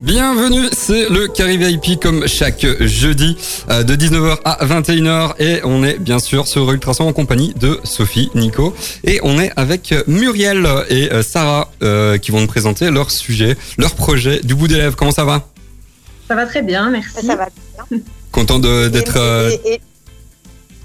Bienvenue, c'est le Carré VIP comme chaque jeudi euh, de 19h à 21h et on est bien sûr sur Ultrason en compagnie de Sophie, Nico et on est avec Muriel et euh, Sarah euh, qui vont nous présenter leur sujet, leur projet du bout des lèvres. Comment ça va? Ça va très bien, merci. Ça va bien. Content de- d'être... euh,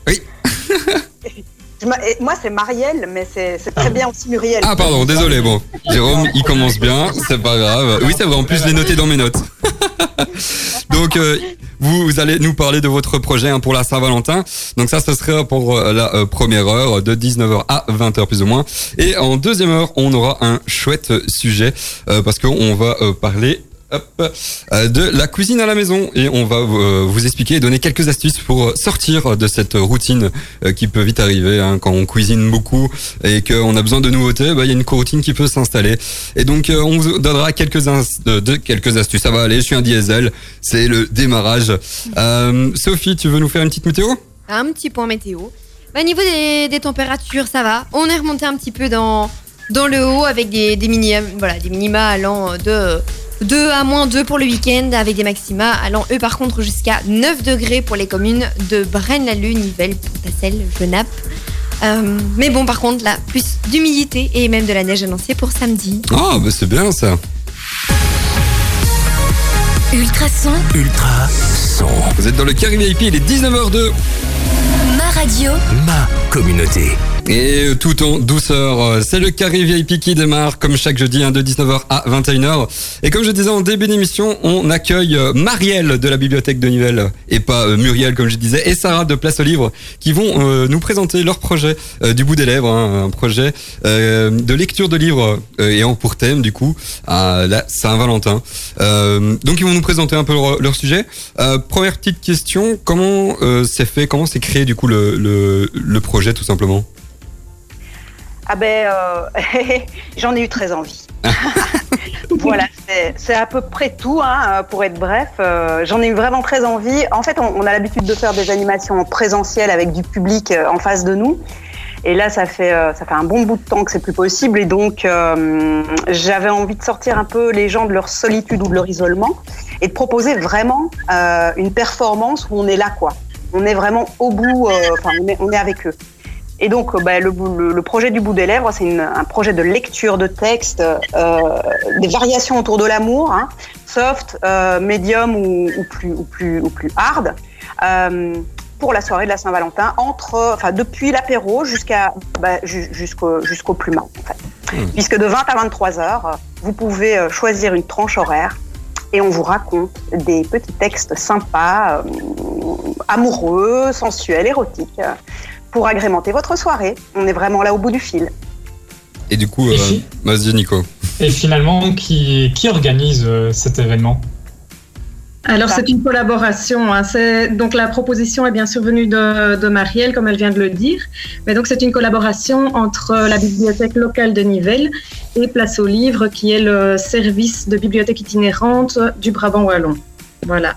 Oui. Moi, c'est Marielle, mais c'est très bien aussi Muriel. Ah pardon, désolé, bon. Jérôme, il commence bien, c'est pas grave. Oui, c'est vrai, en plus je l'ai noté dans mes notes. Donc, euh, vous, allez nous parler de votre projet hein, pour la Saint-Valentin. Donc ça, ce serait pour euh, la euh, première heure, de 19h à 20h plus ou moins. Et en deuxième heure, on aura un chouette sujet, parce qu'on va parler... euh, de la cuisine à la maison et on va euh, vous expliquer et donner quelques astuces pour sortir de cette routine euh, qui peut vite arriver hein, quand on cuisine beaucoup et qu'on a besoin de nouveautés, bah, il y a une routine qui peut s'installer. Et donc euh, on vous donnera quelques quelques astuces. Ça va aller, je suis un diesel, c'est le démarrage. Euh, Sophie, tu veux nous faire une petite météo? Un petit point météo. Bah, au niveau des, températures, ça va. On est remonté un petit peu dans, dans le haut avec des, des, mini, voilà, des minima allant de 2 à moins 2 pour le week-end avec des maxima allant eux par contre jusqu'à 9 degrés pour les communes de Braine-l'Alleud, Nivelles, Pontacelle, Genappe. Euh, mais bon, par contre, là, plus d'humidité et même de la neige annoncée pour samedi. Ah, bah c'est bien ça. Ultrason, Ultra son. Vous êtes dans le Carré VIP, il est 19h02. ma radio, Ma communauté. Et euh, tout en douceur, euh, c'est le carré VIP qui démarre comme chaque jeudi hein, de 19h à 21h. Et comme je disais en début d'émission, on accueille euh, Marielle de la bibliothèque de Nivelles et pas Muriel comme je disais et Sarah de Place au Livre qui vont nous présenter leur projet du bout des lèvres, hein, un projet de lecture de livres euh, ayant pour thème du coup à la Saint-Valentin. Donc ils vont nous présenter un peu leur, sujet. Première petite question, comment c'est fait, comment c'est créé du coup le, le projet tout simplement? Ah ben, euh, j'en ai eu très envie. voilà, c'est- à peu près tout, hein, pour être bref. Euh, j'en ai eu vraiment très envie. En fait, on, on a l'habitude de faire des animations en présentiel avec du public euh, en face de nous. Et là, ça fait, euh, ça fait un bon bout de temps que c'est plus possible. Et donc, j'avais envie de sortir un peu les gens de leur solitude ou de leur isolement et de proposer vraiment une performance où on est là, quoi. On est vraiment au bout, enfin, on est avec eux. Et donc, euh, bah, le, projet du bout des lèvres, c'est un projet de lecture de texte, euh, des variations autour de l'amour, hein, soft, euh, médium ou, ou plus, ou, plus, ou plus hard, euh, pour la soirée de la Saint-Valentin, entre, enfin, depuis l'apéro jusqu'à bah, ju- jusqu'au jusqu'au plus en fait. Mmh. Puisque de 20 à 23 heures, vous pouvez choisir une tranche horaire et on vous raconte des petits textes sympas, amoureux, sensuels, érotiques, pour agrémenter votre soirée. On est vraiment là au bout du fil. Et du coup, euh, vas-y Nico. Et finalement, qui, qui organise euh, cet événement? Alors c'est une collaboration. hein. C'est- Donc la proposition est bien sûr venue de, de Marielle, comme elle vient de le dire. Mais donc c'est une collaboration entre la bibliothèque locale de Nivelles et Place au Livre, qui est le service de bibliothèque itinérante du Brabant wallon. Voilà.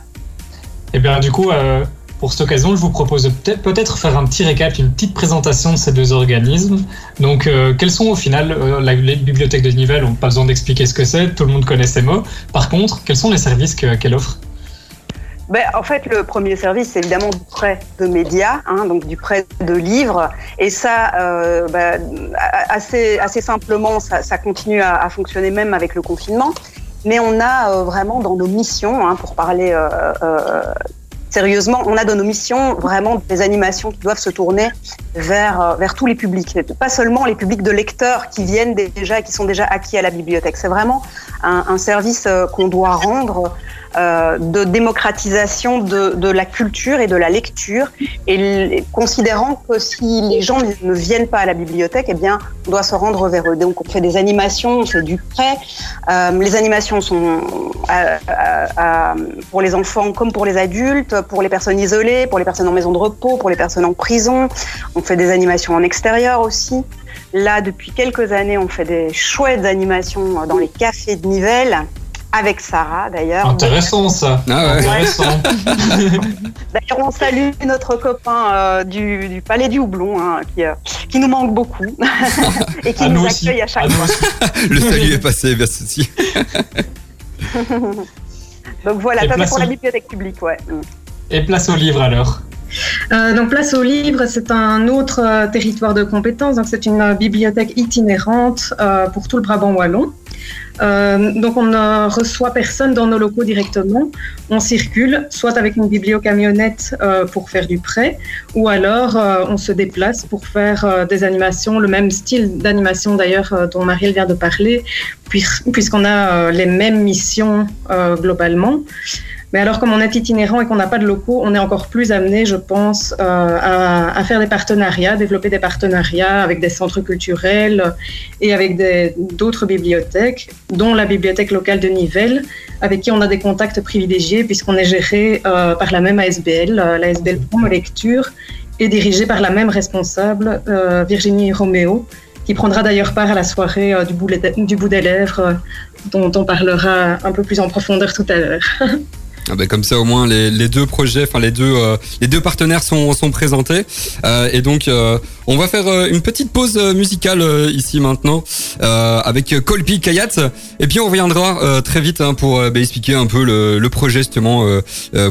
Et bien, du coup, euh, pour cette occasion, je vous propose peut-être faire un petit récap, une petite présentation de ces deux organismes. Donc, euh, quels sont au final euh, la, les bibliothèques de Nivelles? On n'a pas besoin d'expliquer ce que c'est, tout le monde connaît ces mots. Par contre, quels sont les services que- qu'elle offre Ben, en fait, le premier service, c'est évidemment du prêt de médias, hein, donc du prêt de livres. Et ça, euh, ben, assez, simplement, ça, continue à, fonctionner même avec le confinement. Mais on a euh, vraiment dans nos missions, hein, pour parler sérieusement, on a dans nos missions vraiment des animations qui doivent se tourner vers, euh, vers tous les publics. Pas seulement les publics de lecteurs qui viennent déjà qui sont déjà acquis à la bibliothèque. C'est vraiment un, un service euh, qu'on doit rendre euh, de démocratisation de, la culture et de la lecture, et considérant que si les gens ne viennent pas à la bibliothèque, eh bien, on doit se rendre vers eux. Donc, on fait des animations, on fait du prêt. Euh, les animations sont euh, pour les enfants comme pour les adultes, pour les personnes isolées, pour les personnes en maison de repos, pour les personnes en prison. On fait des animations en extérieur aussi. Là, depuis quelques années, on fait des chouettes animations dans les cafés de Nivelles avec Sarah d'ailleurs. Intéressant ça. Ah ouais. Intéressant. D'ailleurs, on salue notre copain euh, du, du Palais du Houblon hein, qui, euh, qui nous manque beaucoup et qui À nous nous aussi. accueille à chaque À fois. Le salut est passé, merci. Donc voilà, ça c'est place pour au- la bibliothèque publique, ouais. Mm. Et place au livre alors. Euh, donc Place au Livre, c'est un autre euh, territoire de compétences. Donc c'est une euh, bibliothèque itinérante euh, pour tout le Brabant wallon. Euh, donc on ne reçoit personne dans nos locaux directement. On circule, soit avec une bibliocamionnette euh, pour faire du prêt, ou alors euh, on se déplace pour faire euh, des animations, le même style d'animation d'ailleurs euh, dont Marielle vient de parler, puis- puisqu'on a les mêmes missions globalement. Mais alors, comme on est itinérant et qu'on n'a pas de locaux, on est encore plus amené, je pense, euh, à, faire des partenariats, développer des partenariats avec des centres culturels et avec d'autres bibliothèques, dont la bibliothèque locale de Nivelles, avec qui on a des contacts privilégiés puisqu'on est géré euh, par la même ASBL, euh, la ASBL Promo Lecture, et dirigé par la même responsable, Virginie Roméo, qui prendra d'ailleurs part à la soirée du, bout des- lèvres, dont on parlera un peu plus en profondeur tout à l'heure. Ah ben, comme ça au moins les, les deux projets, enfin les deux euh, les deux partenaires sont, sont présentés Euh, et donc euh, on va faire euh, une petite pause euh, musicale euh, ici maintenant avec Colpi Kayat et puis on reviendra très vite hein, pour ben, expliquer un peu le, le projet justement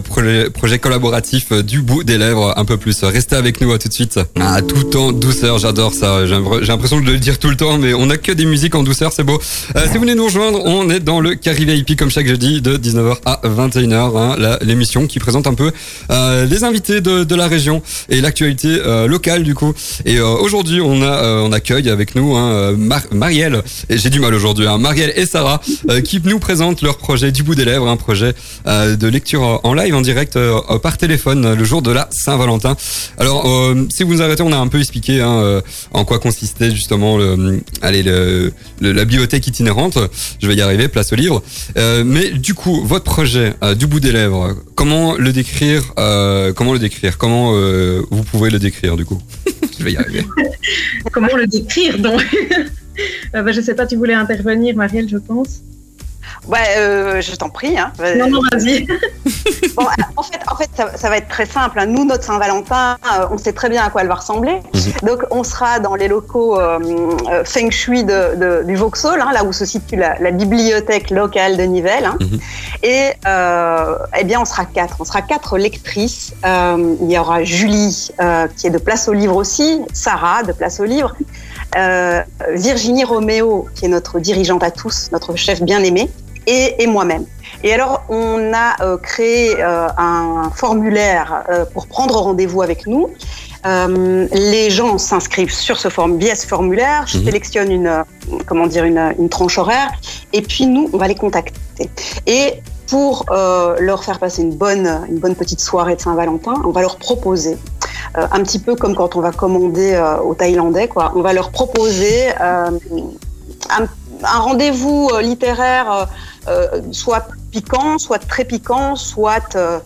projet, projet collaboratif du bout des lèvres un peu plus. Restez avec nous à tout de suite. Ah, tout en douceur, j'adore ça. J'ai l'impression de le dire tout le temps, mais on a que des musiques en douceur, c'est beau. Si vous venez nous rejoindre, on est dans le Carré VIP comme chaque jeudi de 19h à 21h, hein, l'émission qui présente un peu euh, les invités de, la région et l'actualité euh, locale du coup. Et euh, aujourd'hui, on a euh, on accueille avec nous hein, Mar- Marielle et j'ai du mal aujourd'hui, hein, Marielle et Sarah qui nous présentent leur projet du bout des lèvres, un projet de lecture en live en direct par téléphone le jour de la Saint-Valentin. Alors, si vous nous arrêtez, on a un peu expliqué hein, en quoi consistait justement le, allez, le, le- la bibliothèque itinérante. Je vais y arriver, place au livre. Mais du coup, votre projet du bout des lèvres, comment le décrire euh, Comment le décrire? Comment euh, vous pouvez le décrire du coup? Comment le décrire donc? Euh, ben, Je sais pas, tu voulais intervenir, Marielle, je pense. Ouais, euh, je t'en prie. Hein. Non, non, vas-y. Bon, en fait, en fait ça, ça va être très simple. hein. Nous, notre Saint-Valentin, euh, on sait très bien à quoi elle va ressembler. Donc, on sera dans les locaux euh, euh, Feng Shui de, de- du Vauxhall, hein, là où se situe la, la bibliothèque locale de Nivelles. hein. Mhm. Et euh, eh bien, on sera quatre. On sera quatre lectrices. Euh, il y aura Julie, euh, qui est de Place au Livre aussi, Sarah, de Place au Livre, euh, Virginie Roméo, qui est notre dirigeante à tous, notre chef bien-aimé, et, et moi-même. Et alors, on a euh, créé euh, un formulaire pour prendre rendez-vous avec nous. Les gens s'inscrivent sur ce form via ce formulaire. Je Mhm. sélectionne une, comment dire, une, une tranche horaire, et puis nous, on va les contacter. Et pour euh, leur faire passer une bonne, une bonne petite soirée de Saint-Valentin, on va leur proposer, un petit peu comme quand on va commander euh, aux Thaïlandais, quoi. On va leur proposer euh, un, un rendez-vous euh, littéraire, euh, euh, soit piquant, soit très piquant, soit euh,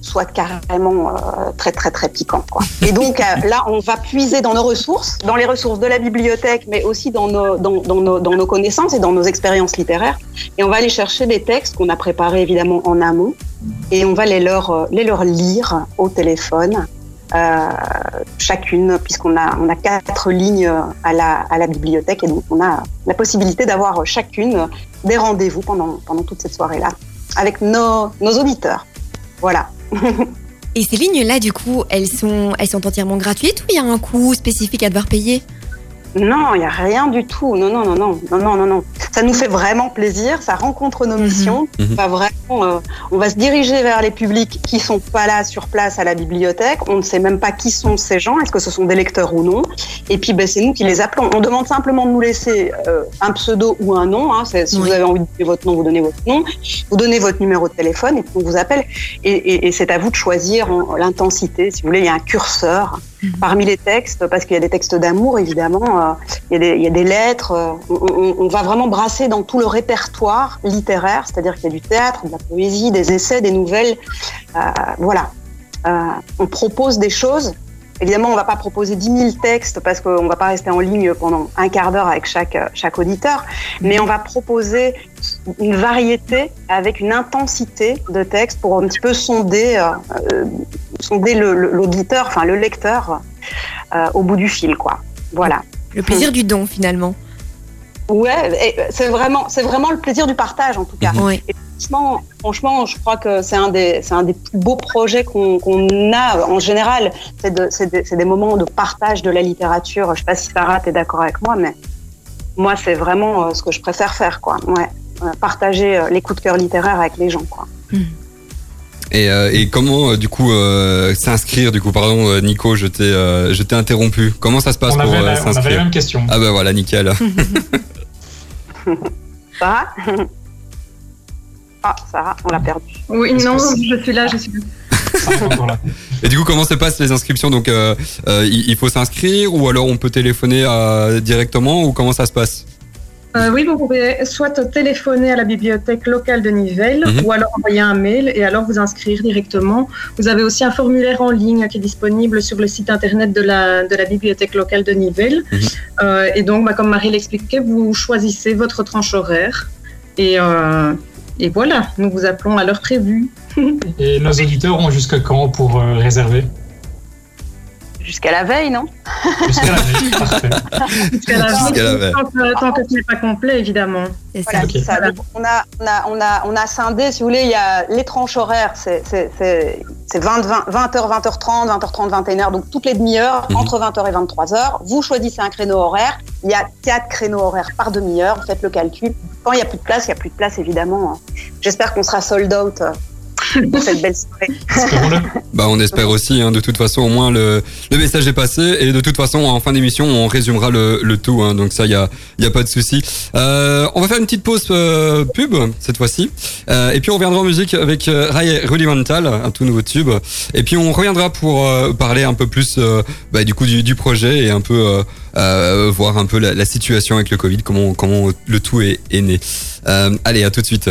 soit carrément euh, très très très piquant. Quoi. Et donc euh, là, on va puiser dans nos ressources, dans les ressources de la bibliothèque, mais aussi dans nos dans, dans nos, dans nos connaissances et dans nos expériences littéraires. Et on va aller chercher des textes qu'on a préparés évidemment en amont, et on va les leur euh, les leur lire au téléphone. Euh, chacune, puisqu'on a, on a quatre lignes à la, à la bibliothèque et donc on a la possibilité d'avoir chacune des rendez-vous pendant, pendant toute cette soirée-là avec nos, nos auditeurs. Voilà. Et ces lignes-là, du coup, elles sont, elles sont entièrement gratuites ou il y a un coût spécifique à devoir payer? Non, il n'y a rien du tout. Non, non, non, non, non, non, non, non. Ça nous fait vraiment plaisir. Ça rencontre nos Mhm. missions. Mhm. On va vraiment, euh, on va se diriger vers les publics qui sont pas là sur place à la bibliothèque. On ne sait même pas qui sont ces gens. Est-ce que ce sont des lecteurs ou non? Et puis, ben, c'est nous qui les appelons. On demande simplement de nous laisser euh, un pseudo ou un nom. Hein. Si Oui. vous avez envie de donner votre nom, vous donnez votre nom. Vous donnez votre numéro de téléphone et puis on vous appelle. Et, et- et c'est à vous de choisir en- l'intensité. Si vous voulez, il y a un curseur parmi les textes, parce qu'il y a des textes d'amour, évidemment. Euh, il y, a des, lettres. euh, on, va vraiment brasser dans tout le répertoire littéraire, c'est-à-dire qu'il y a du théâtre, de la poésie, des essais, des nouvelles. Euh, voilà. On propose des choses. Évidemment, on ne va pas proposer 10 000 textes parce qu'on ne va pas rester en ligne pendant un quart d'heure avec chaque, chaque auditeur, mais on va proposer une variété avec une intensité de textes pour un petit peu sonder, sonder l'auditeur, enfin le lecteur, au bout du fil, quoi. Voilà. Le plaisir du don, finalement. Ouais, c'est vraiment, c'est vraiment le plaisir du partage en tout cas. Mhm. Franchement, franchement, je crois que c'est un des, c'est un des plus beaux projets qu'on qu'on a en général. C'est de- c'est des, c'est des moments de partage de la littérature. Je sais pas si Sarah t'es d'accord avec moi, mais moi c'est vraiment euh, ce que je préfère faire, quoi. Ouais, Euh, partager euh, les coups de cœur littéraires avec les gens, quoi. Et, euh, et comment, euh, du coup, euh, s'inscrire Du coup, pardon, euh, Nico, je t'ai, euh, je t'ai interrompu. Comment ça se passe On pour avait, euh, on avait la s'inscrire même question. Ah bah voilà, nickel. Sarah Ah, Sarah, on l'a perdu. Oui, non, je suis là, je suis là. Et du coup, comment se passent les inscriptions? Donc, euh, euh, il il faut s'inscrire ou alors on peut téléphoner à- directement ou comment ça se passe? Euh, oui, vous pouvez soit téléphoner à la bibliothèque locale de Nivelles Mhm. ou alors envoyer un mail et alors vous inscrire directement. Vous avez aussi un formulaire en ligne qui est disponible sur le site internet de la, de la bibliothèque locale de Nivelles. Mhm. Euh, et donc, bah, comme Marie l'expliquait, vous choisissez votre tranche horaire et, euh, et voilà, nous vous appelons à l'heure prévue. Et nos auditeurs ont jusque quand pour euh, réserver? Jusqu'à la veille, non Jusqu'à la veille. Parfait. Jusqu'à la Jusqu'à la veille, tant que, tant que ce n'est pas complet, évidemment. Voilà, Ok. c'est ça. Donc, on, a, on, a, on, a, on a scindé, si vous voulez, il y a les tranches horaires, c'est c'est- c'est- c'est 20, 20, 20h, 20h30, 20h30, 21h, donc toutes les demi-heures, Mhm. entre 20h et 23h. Vous choisissez un créneau horaire. Il y a quatre créneaux horaires par demi-heure. Vous faites le calcul. Quand il n'y a plus de place, il n'y a plus de place, évidemment. J'espère qu'on sera sold out euh, pour cette belle soirée. Espérons-le. Bah, on espère aussi. Hein, de toute façon, au moins le, le message est passé et de toute façon, en fin d'émission, on résumera le, le tout. Hein, donc ça, il y a, y a pas de souci. Euh, on va faire une petite pause euh, pub cette fois-ci, Euh, et puis on reviendra en musique avec euh, Ray Rudimental, un tout nouveau tube. Et puis on reviendra pour euh, parler un peu plus euh, bah, du coup du, du projet et un peu euh, euh, voir un peu la, la situation avec le Covid, comment comment le tout est, est né. Euh, allez, à tout de suite.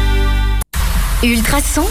Ultrason.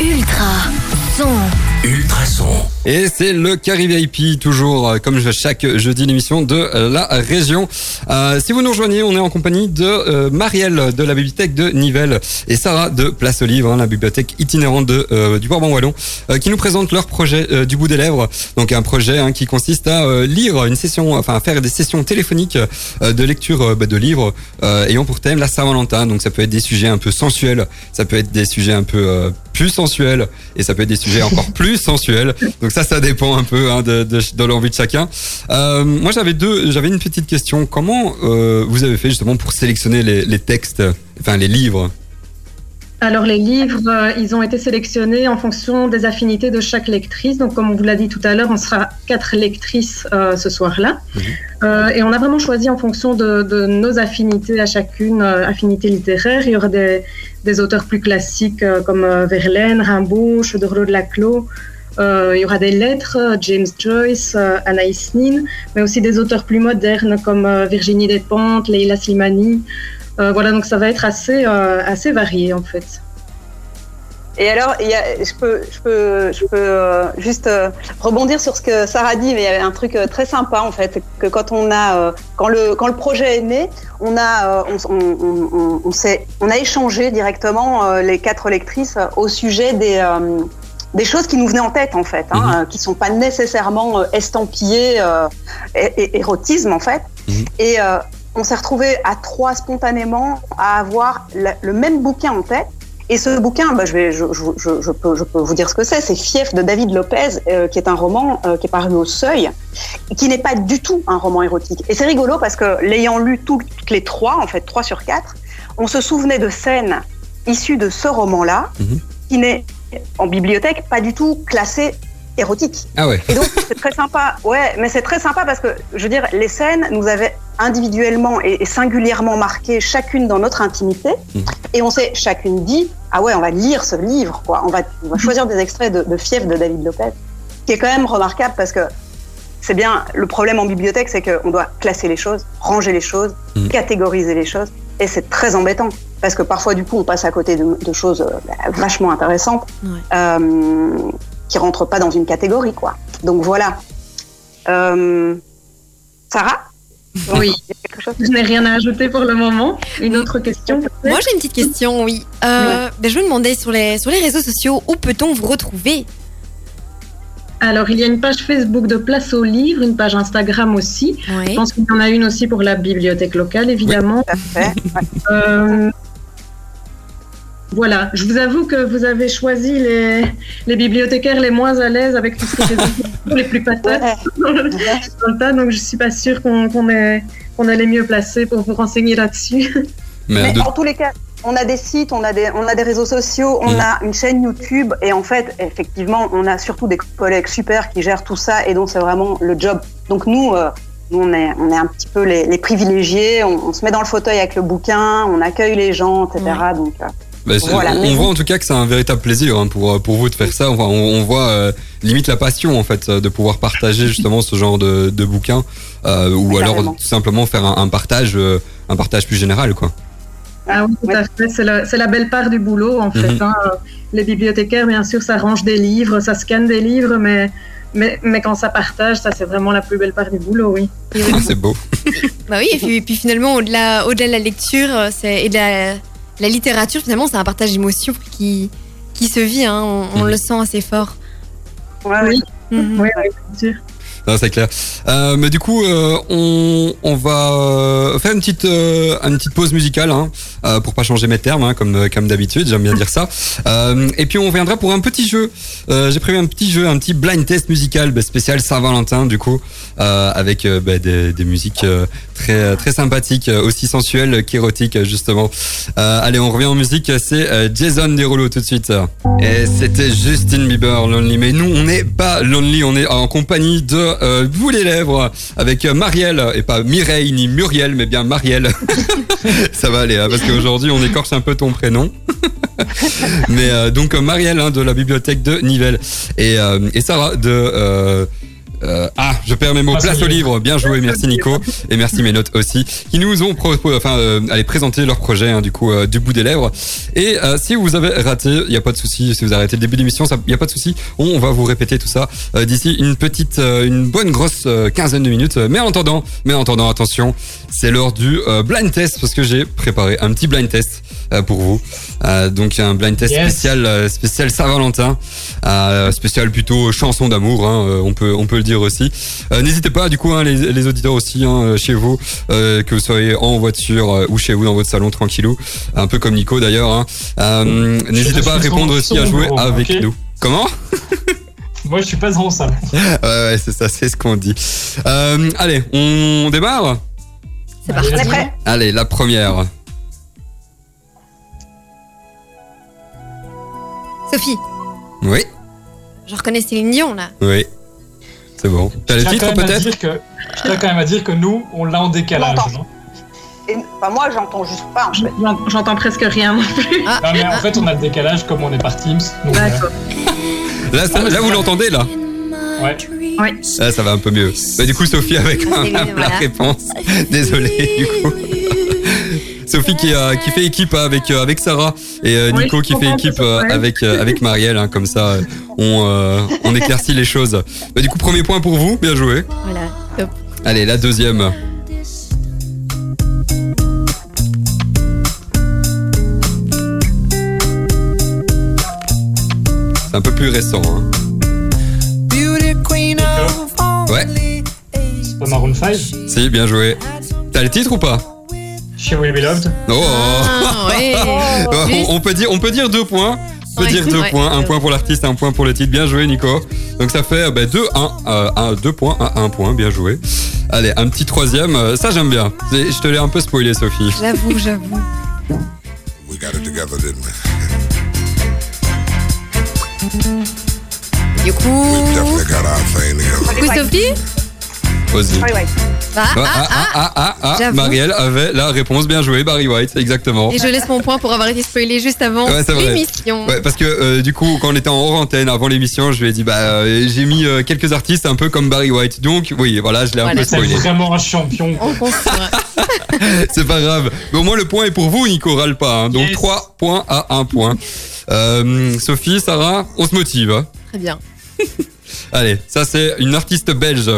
Ultra son. Ultrason. Et c'est le Carry VIP, toujours euh, comme chaque jeudi l'émission de euh, la région. Euh, si vous nous rejoignez, on est en compagnie de euh, Marielle de la bibliothèque de Nivelles et Sarah de Place aux Livres, hein, la bibliothèque itinérante du Bourbon Wallon, qui nous présentent leur projet du bout des lèvres. Donc un projet hein, qui consiste à lire une session, enfin à faire des sessions téléphoniques de lecture bah, de livres ayant pour thème la Saint-Valentin. Donc ça peut être des sujets un peu sensuels, ça peut être des sujets un peu plus sensuels et ça peut être des sujets encore plus sensuels. Ça, ça dépend un peu hein, de, de, de l'envie de chacun. Euh, moi, j'avais deux, j'avais une petite question. Comment euh, vous avez fait justement pour sélectionner les, les textes, enfin les livres? Alors les livres, euh, ils ont été sélectionnés en fonction des affinités de chaque lectrice. Donc comme on vous l'a dit tout à l'heure, on sera quatre lectrices euh, ce soir-là. Euh, et on a vraiment choisi en fonction de, de nos affinités à chacune, affinités littéraires. Il y aura des, des auteurs plus classiques comme Verlaine, Rimbaud, Chauderlot de Laclos. Euh, il y aura des lettres, euh, James Joyce, euh, Anaïs Nin, mais aussi des auteurs plus modernes comme Virginie Despentes, Leila Slimani. Voilà, donc ça va être assez, assez varié en fait. Et alors, je peux, je peux, je peux juste rebondir sur ce que Sarah dit, mais il y avait un truc très sympa en fait, que quand on a, quand le, quand le projet est né, on a, on, on, a échangé directement les quatre lectrices au sujet des, des choses qui nous venaient en tête en fait, hein, Mhm. euh, qui sont pas nécessairement euh, estampillées euh, érotisme en fait, Mhm. et euh, on s'est retrouvés à trois spontanément à avoir la- le même bouquin en tête. Et ce bouquin, bah, je, vais, je, je, je, je peux, je peux vous dire ce que c'est. C'est Fief de David Lopez, euh, qui est un roman qui est paru au Seuil, et qui n'est pas du tout un roman érotique. Et c'est rigolo parce que l'ayant lu toutes les trois, en fait trois sur quatre, on se souvenait de scènes issues de ce roman-là, Mhm. qui n'est en bibliothèque pas du tout classé érotique. Ah ouais. Et donc, c'est très sympa. Ouais, mais c'est très sympa parce que, je veux dire, les scènes nous avaient individuellement et, et singulièrement marqué chacune dans notre intimité. Mhm. Et on s'est chacune dit, ah ouais, on va lire ce livre, quoi. On va, on va choisir des extraits de, de Fief de David Lopez, qui est quand même remarquable parce que c'est bien le problème en bibliothèque, c'est qu'on doit classer les choses, ranger les choses, Mhm. catégoriser les choses. Et c'est très embêtant parce que parfois, du coup, on passe à côté de, de choses euh, bah, vachement intéressantes Ouais. euh, qui rentrent pas dans une catégorie, quoi. Donc voilà. Euh, Sarah, Oui, je n'ai rien à ajouter pour le moment. Une autre question Moi, j'ai une petite question, oui. Euh, ben, je me demandais sur les, sur les réseaux sociaux, où peut-on vous retrouver? Alors, il y a une page Facebook de Place au Livre, une page Instagram aussi. Je pense qu'il y en a une aussi pour la bibliothèque locale, évidemment. Tout à fait. Ouais. Euh, voilà, je vous avoue que vous avez choisi les, les bibliothécaires les moins à l'aise avec tout ce que j'ai les plus patates dans le dans le tas, donc je suis pas sûre qu'on est, est les mieux placés pour vous renseigner là-dessus. Mais, Mais de- en tous les cas, on a des sites, on a des, on a des réseaux sociaux, on Mhm. a une chaîne YouTube et en fait, effectivement, on a surtout des collègues super qui gèrent tout ça et dont c'est vraiment le job. Donc nous, euh, nous on, est, on est un petit peu les, les privilégiés, on, on se met dans le fauteuil avec le bouquin, on accueille les gens, etc. Donc, euh, bah, Voilà, on voit en tout cas que c'est un véritable plaisir hein, pour, pour vous de faire ça. Enfin, on, on voit euh, limite la passion en fait euh, de pouvoir partager justement ce genre de, de bouquin euh, ou alors tout simplement faire un, un partage, euh, un partage plus général quoi. Ah oui, tout à fait, c'est la, belle part du boulot en fait. Mhm. hein. Les bibliothécaires, bien sûr, ça range des livres, ça scanne des livres, mais, mais, mais quand ça partage, ça c'est vraiment la plus belle part du boulot, oui. c'est beau. Bah oui, et puis, et puis finalement, au-delà au -delà de la lecture c'est- et de la, la littérature, finalement, c'est un partage d'émotions qui, qui se vit. hein. On, on Mhm. le sent assez fort. ouais, Oui. Mhm. Oui, oui, bien sûr. Non, c'est clair. Euh, mais du coup, euh, on, on va euh, faire une petite, euh, une petite pause musicale, hein, euh, pour pas changer mes termes, hein, comme, comme d'habitude, j'aime bien dire ça. Euh, et puis on reviendra pour un petit jeu. J'ai prévu un petit jeu, un petit blind test musical bah, spécial Saint-Valentin, du coup, avec bah, des, des musiques très, très sympathiques, aussi sensuelles qu'érotiques, justement. Allez, on revient en musique, c'est Jason Derulo tout de suite. Et c'était Justin Bieber, Lonely. Mais nous, on n'est pas Lonely, on est en compagnie de euh, Vous les Lèvres, avec euh, Marielle, et pas Mireille ni Muriel, mais bien Marielle. Ça va aller, hein, parce qu'aujourd'hui, on écorche un peu ton prénom. mais euh, donc, Marielle hein, de la bibliothèque de Nivelles, et, et Sarah de... euh, euh, ah, je perds mes mots. Place au Place au livre. livre. Bien joué, merci Nico et merci mes notes aussi, qui nous ont proposé, enfin, euh, allez présenter leur projet hein, du coup euh, du bout des lèvres. Et euh, si vous avez raté, il y a pas de souci. Si vous arrêtez le début de l'émission, il y a pas de souci. On, va vous répéter tout ça euh, d'ici une petite, euh, une bonne grosse euh, quinzaine de minutes. Mais en attendant, mais en attendant, attention, c'est l'heure du euh, blind test parce que j'ai préparé un petit blind test euh, pour vous. Euh, donc un blind test Yes. spécial, euh, spécial Saint-Valentin, euh, spécial plutôt chanson d'amour. Hein, euh, on peut, on peut le dire aussi. Euh, N'hésitez pas, du coup, hein, les, les auditeurs aussi, hein, euh, chez vous, euh, que vous soyez en voiture euh, ou chez vous dans votre salon tranquillou, un peu comme Nico d'ailleurs. Hein. Euh, N'hésitez pas à répondre aussi à jouer avec nous. Comment? Moi, je suis pas dans mon salon. Ouais, ouais, c'est ça, c'est ce qu'on dit. Euh, allez, on démarre? C'est prêt? Allez, la première. Sophie, Oui, je reconnais Céline Dion là. oui. C'est bon. T'as le titre quand même à peut-être dire que- Je tiens quand même à dire que nous, on l'a en décalage. J'entends. non Et, enfin, Moi, j'entends juste pas, en fait. J'en- J'entends presque rien non plus. Ah, Non, mais en ah, fait, on a le décalage comme on est par Teams. donc, euh, D'accord. Là, ça- là, vous l'entendez là ouais. Là, ça va un peu mieux. Bah, du coup, Sophie avec un, la voilà. réponse. Désolé, du coup. Sophie qui, euh, qui fait équipe avec, euh, avec Sarah et euh, Nico qui fait équipe euh, avec, euh, avec Marielle. hein, comme ça, on, on éclaircit les choses. Bah, du coup, premier point pour vous. Bien joué. voilà, top. Allez, la deuxième. C'est un peu plus récent. Hein. Ouais, C'est pas Maroon 5 si, bien joué. T'as le titre ou pas? Chez We Beloved. Oh Ah, ouais. Euh, Juste. on, on peut dire, on peut dire deux points. On peut Ouais, dire deux ouais, points. Un point pour l'artiste, un point pour le titre. Bien joué, Nico. Donc ça fait 2, 1, 2 points à 1 point. Bien joué. Allez, un petit troisième. Euh, Ça, j'aime bien. Je te l'ai un peu spoilé, Sophie. J'avoue, j'avoue. We got it together, didn't we? Du coup, Definitely got our thing together. du coup, Sophie? Ozzy. Barry White. Ah, Ah, ah, ah, ah. ah, ah, ah, J'avoue. Marielle avait la réponse. Bien joué, Barry White, exactement. Et je laisse mon point pour avoir été spoilé juste avant Ouais, c'est vrai. l'émission. Ouais, parce que euh, du coup, quand on était en hors antenne avant l'émission, je lui ai dit, bah, euh, j'ai mis euh, quelques artistes un peu comme Barry White. Donc, oui, voilà, je l'ai un Voilà. peu C'est spoilé. vraiment un champion. On. C'est pas grave. Mais au moins, le point est pour vous, Nico, râle pas. hein. Donc, Yes. 3 points à 1 point. Euh, Sophie, Sarah, on se motive. hein. Très bien. Allez, ça, c'est une artiste belge.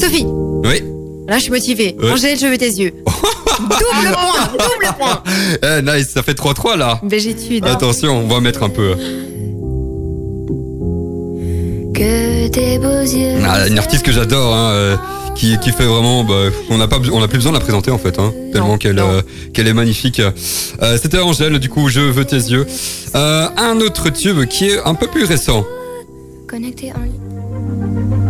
Sophie, Oui. là je suis motivée. Ouais. Angèle, je veux tes yeux. double point, double point. Eh, nice, ça fait 3-3 là. Végétude. Attention, on va mettre un peu. Que tes beaux yeux. Ah, une artiste que j'adore, hein, euh, qui, qui fait vraiment. Bah, on n'a pas, on a plus besoin de la présenter en fait, hein, tellement qu'elle, euh, qu'elle est magnifique. Euh, C'était Angèle, du coup, je veux tes yeux. Euh, un autre tube qui est un peu plus récent. Connecté en ligne.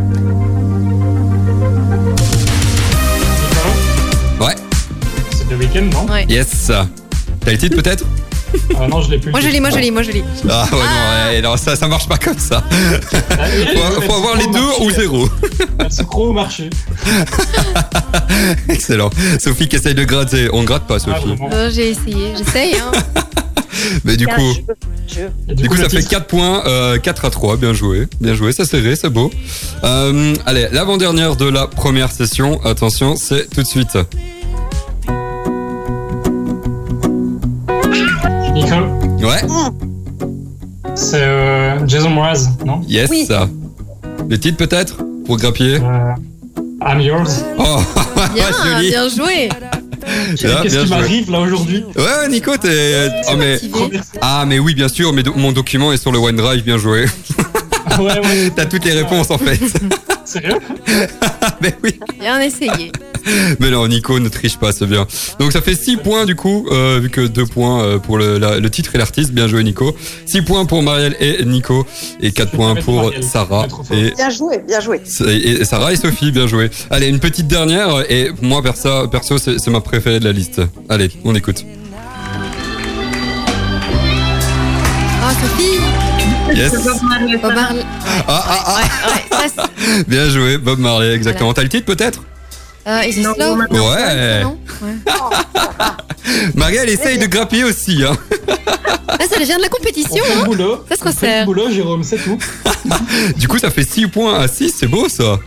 Weeknd, non Ouais. Yes. T'as le titre peut-être Ah non, je l'ai plus. Moi je l'ai, moi je l'ai, moi je l'ai. Ah ouais, non, ouais, non, ça, ça marche pas comme ça. Faut, faut avoir les deux ou zéro. C'est gros au marché. Excellent. Sophie qui essaye de gratter. On gratte pas, Ah, Sophie. vraiment. Euh, j'ai essayé, j'essaye. Hein. Mais du coup. Et Du coup, le ça fait titre 4 points, euh, 4 à 3. Bien joué. Bien joué, c'est serré, c'est beau. Euh, allez, l'avant-dernière de la première session. Attention, c'est tout de suite. Ouais, c'est euh, Jason Mraz, non? Yes. Oui. Le titre peut-être? Pour grappier Euh, I'm yours. Oh, Bien, joli. bien joué. Ah, Qu'est-ce bien qui joué. m'arrive là aujourd'hui? Ouais, Nico, t'es. Oh, mais... Motivé. Ah, mais oui, bien sûr, mais do- mon document est sur le OneDrive, bien joué. Ouais, ouais. T'as toutes les réponses en fait. Sérieux? Mais oui. Bien essayé. Mais non, Nico ne triche pas, c'est bien. Donc ça fait 6 points du coup, euh, vu que 2 points euh, pour le, la- le titre et l'artiste. Bien joué, Nico. 6 points pour Marielle et Nico. Et 4 Je points pour. Sarah. Et Bien joué, bien joué. Et, et Sarah et Sophie, bien joué. Allez, une petite dernière, et moi, perso, perso c'est ma préférée de la liste. Allez, on écoute. Oh Sophie. Yes. Bob Marley, Bob ça. Marley. Ah, ah, ah. Ouais, ouais, ça, c'est- Bien joué, Bob Marley, exactement. T'as le titre peut-être? Euh, Is it Non, slow maintenant, Ouais. Non Ouais. Marie, elle essaye de grappiller aussi. Hein. Là, ça devient de la compétition. On fait le Hein. boulot. Ça se On fait resserre. le boulot, Jérôme, c'est tout. Du coup, ça fait 6 points à 6, c'est beau ça.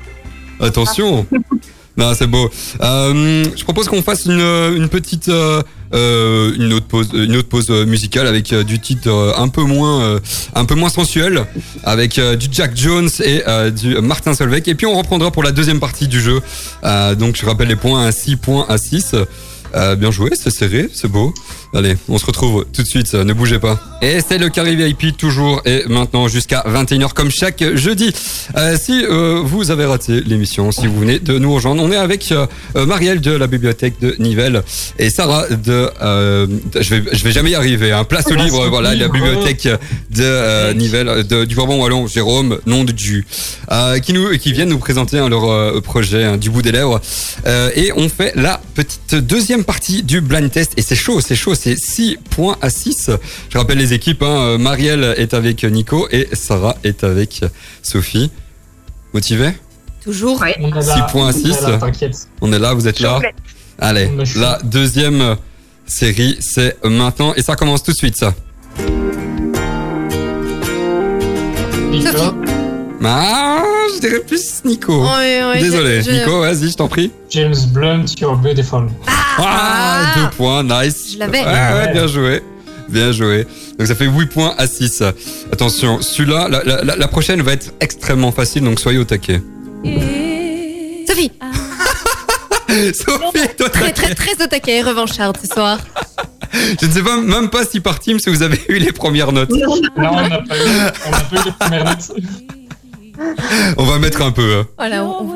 Attention. Non, c'est beau. Euh, je propose qu'on fasse une, une petite, euh, euh, une autre pause, une autre pause euh, musicale avec euh, du titre euh, un peu moins, un peu moins sensuel, avec du Jack Jones et du Martin Solveig. Et puis on reprendra pour la deuxième partie du jeu. Donc je rappelle les points à 6 points à 6. Euh, bien joué, c'est serré, c'est beau. Allez, on se retrouve tout de suite, ne bougez pas. Et c'est le Carré VIP toujours et maintenant jusqu'à 21h comme chaque jeudi. Euh, si euh, vous avez raté l'émission, si vous venez de nous rejoindre, on est avec euh, Marielle de la bibliothèque de Nivelles et Sarah de... je, vais, je vais jamais y arriver, hein, place au livre, au voilà, la bibliothèque de euh, Nivelles, de, du Bourbon Wallon, Jérôme, nom de Dieu, qui, nous, qui viennent nous présenter hein, leur projet hein, du bout des lèvres. Et on fait la petite deuxième partie du blind test. Et c'est chaud, c'est chaud, c'est 6 points à 6. Je rappelle les équipes, hein, euh, Marielle est avec Nico et Sarah est avec Sophie. Motivé Toujours. Ouais. On est Six là. points à on est six. là, T'inquiète. On est là, vous êtes là? Allez, la deuxième série, c'est maintenant. Et ça commence tout de suite, ça. Nico, Sophie. Ah, je dirais plus Nico. Ouais, ouais, Désolé. je- je- Nico, vas-y, je t'en prie. James Blunt, You're Beautiful. Ah, Ah. deux points, nice. Je l'avais. Ouais, ouais, bien joué. Bien joué. Donc ça fait 8 points à 6. Attention, celui-là, la, la- la- la prochaine va être extrêmement facile, donc soyez au taquet. Sophie. Sophie, toi, Très, très, très au taquet, revancharde ce soir. je ne sais pas, même pas si par team, si vous avez eu les premières notes. Non, on n'a pas, eu- on n'a pas eu les premières notes. On va mettre un peu. hein. Voilà, on, on.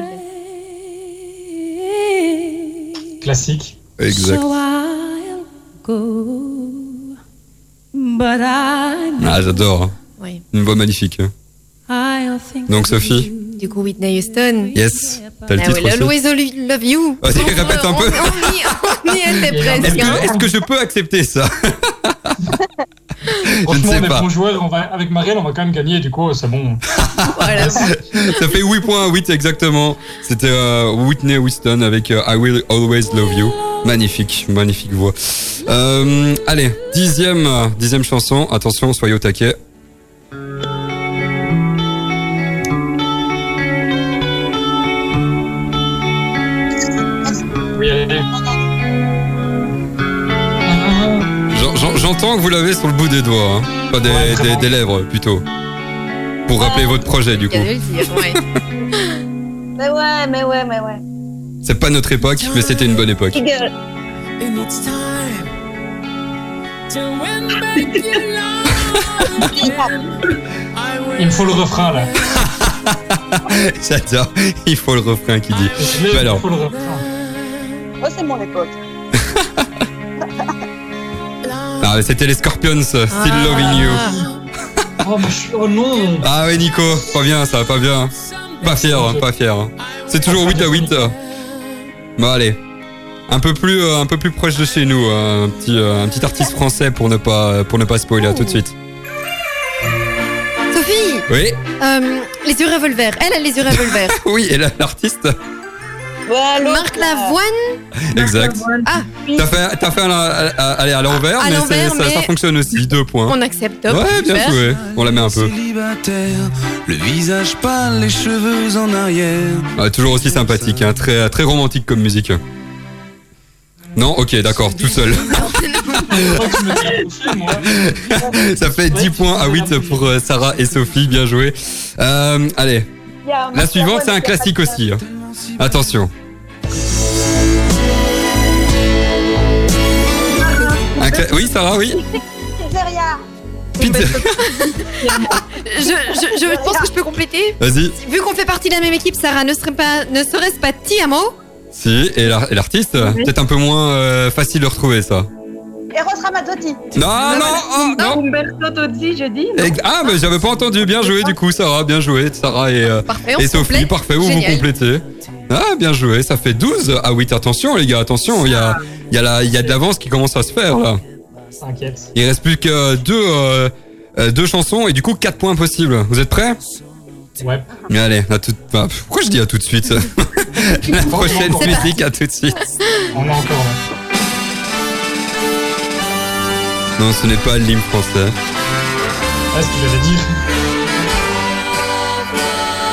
Classique. Exact. Ah, j'adore. hein. Oui. Une voix magnifique. hein. Donc Sophie, Du coup, Whitney Houston. yes, t'as le Ah titre aussi. Always Love You. Vas-y, répète un peu. On, y, on y était presque. que, est-ce que je peux accepter ça? Franchement, sais on est pas. bons joueurs. On va, avec Marielle, on va quand même gagner. Du coup, c'est bon. Voilà. Ça fait 8 points à 8 exactement. C'était euh, Whitney Houston avec euh, I Will Always Love You. Magnifique, magnifique voix. Euh, allez, dixième, dixième chanson. Attention, soyez au taquet. Que vous l'avez sur le bout des doigts. hein. Enfin, des, Ouais, des- vraiment. des lèvres plutôt. Pour rappeler votre projet du coup. a de le dire, ouais. Mais ouais, mais ouais, mais ouais. C'est pas notre époque, mais c'était une bonne époque. Il me faut le refrain là. J'adore. Il faut le refrain qui dit. Bah alors. Il faut le refrain. Oh, c'est mon époque. Ah, c'était les Scorpions, Still Ah. Loving You. Oh, mais je suis- oh non. Ah ouais Nico, pas bien ça, pas bien. Pas fier, hein, pas fier. hein. C'est toujours 8 à 8. Bon allez. Un peu plus, euh, un peu plus proche de chez nous, euh, un petit, euh, un petit artiste français pour ne pas, pour ne pas spoiler. À tout de suite. Sophie, Oui, euh, les yeux revolver. Elle a les yeux revolver. oui. Et l'artiste, Voilà. Marc Lavoine. exact. Ah, T'as fait, t'as fait un, allez, à l'envers, À mais, c'est- l'envers, ça, ça mais- fonctionne aussi. Deux points. on accepte. Top. Ouais, bien super. joué. On la met un peu. Célibataire, le visage pâle, les cheveux en arrière. Toujours aussi sympathique, hein, très, très romantique comme musique. Non, ok, d'accord, tout seul. Ça fait 10 points à 8 pour euh, Sarah et Sophie, bien joué. Euh, allez, la suivante c'est un classique aussi. hein. Attention. Un Oui, Sarah, oui. Pizzeria. Pizza. Je, je, je pense que je peux compléter. Vas-y. Vu qu'on fait partie de la même équipe, Sarah, ne serait pas, ne serait-ce pas Tiamo? Si, et l'ar- et l'artiste Peut-être un peu moins euh, facile de retrouver ça. Eros Ramazzotti. Non, non, oh, non. Umberto Tozzi, je dis. non Ex- Ah, mais j'avais pas entendu. Bien joué du coup, Sarah. Bien joué. Sarah et, euh, Parfait, on et se Sophie. complète. Parfait, vous vous Génial. complétez. Ah, bien joué. Ça fait 12 à 8. Attention, les gars, attention. Il y a, il y, a la- il y a de l'avance qui commence à se faire là. T'inquiète. Il reste plus que deux, euh, euh, deux chansons et du coup 4 points possibles. Vous êtes prêts? Ouais. Mais allez, à tout... enfin, pourquoi je dis à tout de suite? La prochaine C'est musique, à tout de suite. On est encore là. Non, ce n'est pas l'hymne français. Ah, ce que j'allais dire.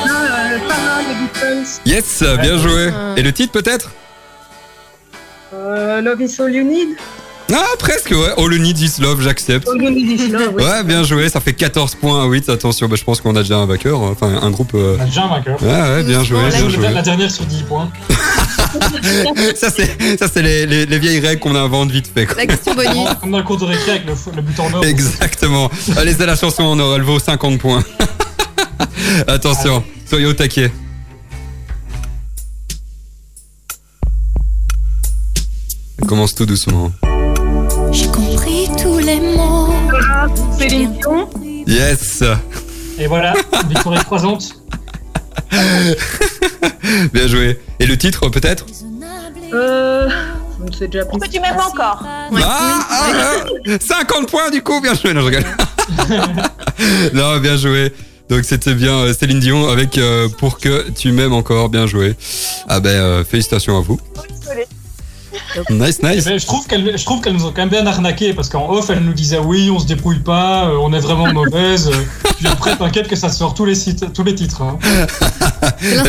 Ah, euh, Sarah, les Beatles. Yes, bien joué. Et le titre peut-être? Euh, Love is all you need. Ah, presque, ouais. All you need is love, j'accepte. All you need is love, oui. Ouais, bien joué. Ça fait 14 points à 8. Attention, bah, je pense qu'on a déjà un vainqueur. Enfin, un groupe. euh, On a déjà un vainqueur. Ouais, ouais, bien joué, bien La- joué. La dernière sur 10 points. Ça, c'est, ça, c'est les, les, les vieilles règles qu'on invente vite fait. quoi. La question bonus. Comme- dans le cours de récré avec le, but en or. Exactement. Allez, c'est la chanson en or. Elle vaut 50 points. Attention, soyez au taquet. Elle commence tout doucement. Les mots. Sarah, Céline Dion. Yes Et voilà, victoire écrasante. Bien joué. Et le titre, peut-être? Euh, déjà. Pourquoi tu m'aimes encore Ouais. ah, ah, ah, 50 points du coup, bien joué. Non, je rigole. non, bien joué. Donc c'était bien euh, Céline Dion avec euh, Pour que tu m'aimes encore, bien joué. Ah ben, euh, félicitations à vous. Désolée. Nice, Eh nice. ben, je trouve qu'elle, je trouve qu'elle nous a quand même bien arnaqué parce qu'en off, elle nous disait oui, on se débrouille pas, euh, on est vraiment mauvaise. euh, Puis après, t'inquiète que ça sort tous les sites, tous les titres. hein.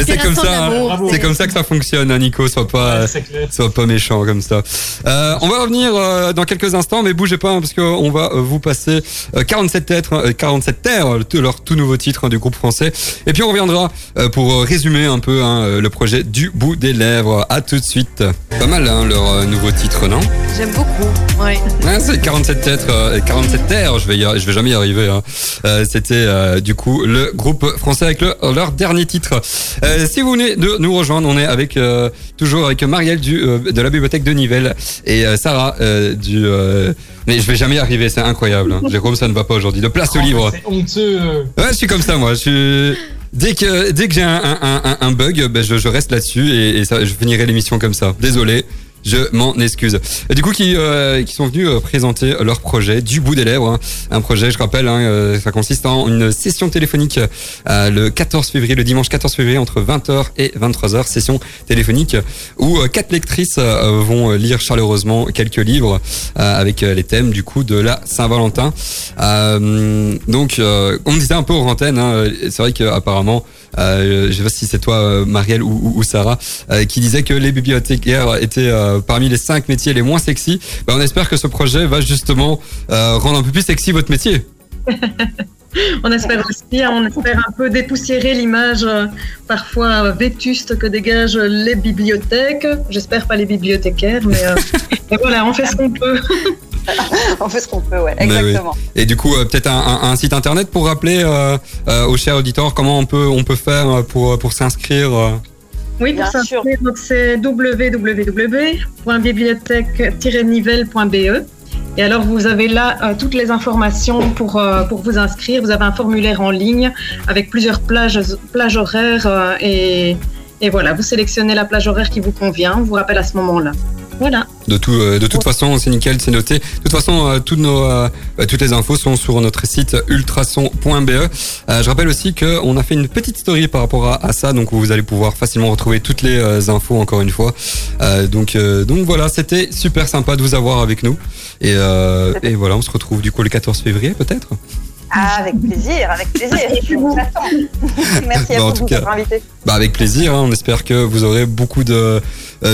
C'est comme ça, hein. c'est comme ça que ça fonctionne, hein, Nico. Sois pas, Ouais. Sois pas méchant comme ça. Euh, on va revenir euh, dans quelques instants, mais bougez pas hein, parce qu'on va euh, vous passer euh, 47 terres, euh, 47 terres, leur tout nouveau titre hein, du groupe français. Et puis on reviendra euh, pour résumer un peu hein, le projet du bout des lèvres. À tout de suite. Pas mal hein, leur euh, nouveau titre, non? J'aime beaucoup. Ouais. Ouais, c'est 47 terres, euh, 47 terres. Je vais, y je vais jamais y arriver. hein. Euh, C'était euh, du coup le groupe français avec le- leur dernier titre. Euh, si vous venez de nous rejoindre, on est avec euh, toujours avec Marielle du euh, de la bibliothèque de Nivelles et euh, Sarah euh, du. euh, mais je vais jamais y arriver, c'est incroyable. hein. Jérôme, ça ne va pas aujourd'hui. De place au livre. C'est honteux. Ouais, je suis comme ça, moi. Je suis... Dès que, dès que j'ai un, un, un, un bug, ben je, je reste là-dessus et, et ça, je finirai l'émission comme ça. Désolé. Je m'en excuse. Du coup, qui, euh, qui sont venus euh, présenter leur projet du bout des lèvres. hein. Un projet, je rappelle, hein, euh, ça consiste en une session téléphonique euh, le 14 février, le dimanche 14 février, entre 20h et 23h, session téléphonique où euh, quatre lectrices vont lire chaleureusement quelques livres avec les thèmes du coup de la Saint-Valentin. Donc, on disait un peu aux antennes, hein, c'est vrai qu'apparemment, je sais pas si c'est toi, euh, Marielle ou, ou- ou Sarah, euh, qui disait que les bibliothécaires étaient euh, parmi les cinq métiers les moins sexy. Ben, on espère que ce projet va justement euh, rendre un peu plus sexy votre métier. On espère aussi, hein, on espère un peu dépoussiérer l'image euh, parfois euh, vétuste que dégagent les bibliothèques. J'espère pas les bibliothécaires, mais, euh, mais voilà, on fait ce qu'on peut. on fait ce qu'on peut, ouais, Bah oui. exactement. Et du coup, euh, peut-être un, un- un site internet pour rappeler euh, euh, aux chers auditeurs comment on peut on peut faire pour pour s'inscrire. Oui, pour s'inscrire, donc c'est www.bibliothèque-nivelle.be. Et alors, vous avez là euh, toutes les informations pour, euh, pour vous inscrire. Vous avez un formulaire en ligne avec plusieurs plages, plages horaires euh, et, et voilà, vous sélectionnez la plage horaire qui vous convient. On vous rappelle à ce moment-là. Voilà. De, tout, euh, de toute façon, c'est nickel, c'est noté. De toute façon, euh, toutes, nos, euh, toutes les infos sont sur notre site ultrason.be. Je rappelle aussi qu'on a fait une petite story par rapport à, à ça, donc vous allez pouvoir facilement retrouver toutes les infos encore une fois. Donc, donc voilà, c'était super sympa de vous avoir avec nous. Et, euh, et voilà, on se retrouve du coup le 14 février peut-être? Ah, avec plaisir, avec plaisir. Je vous attends. Merci à Bah, en vous tout de cas- invité. Bah avec plaisir, hein. on espère que vous aurez beaucoup de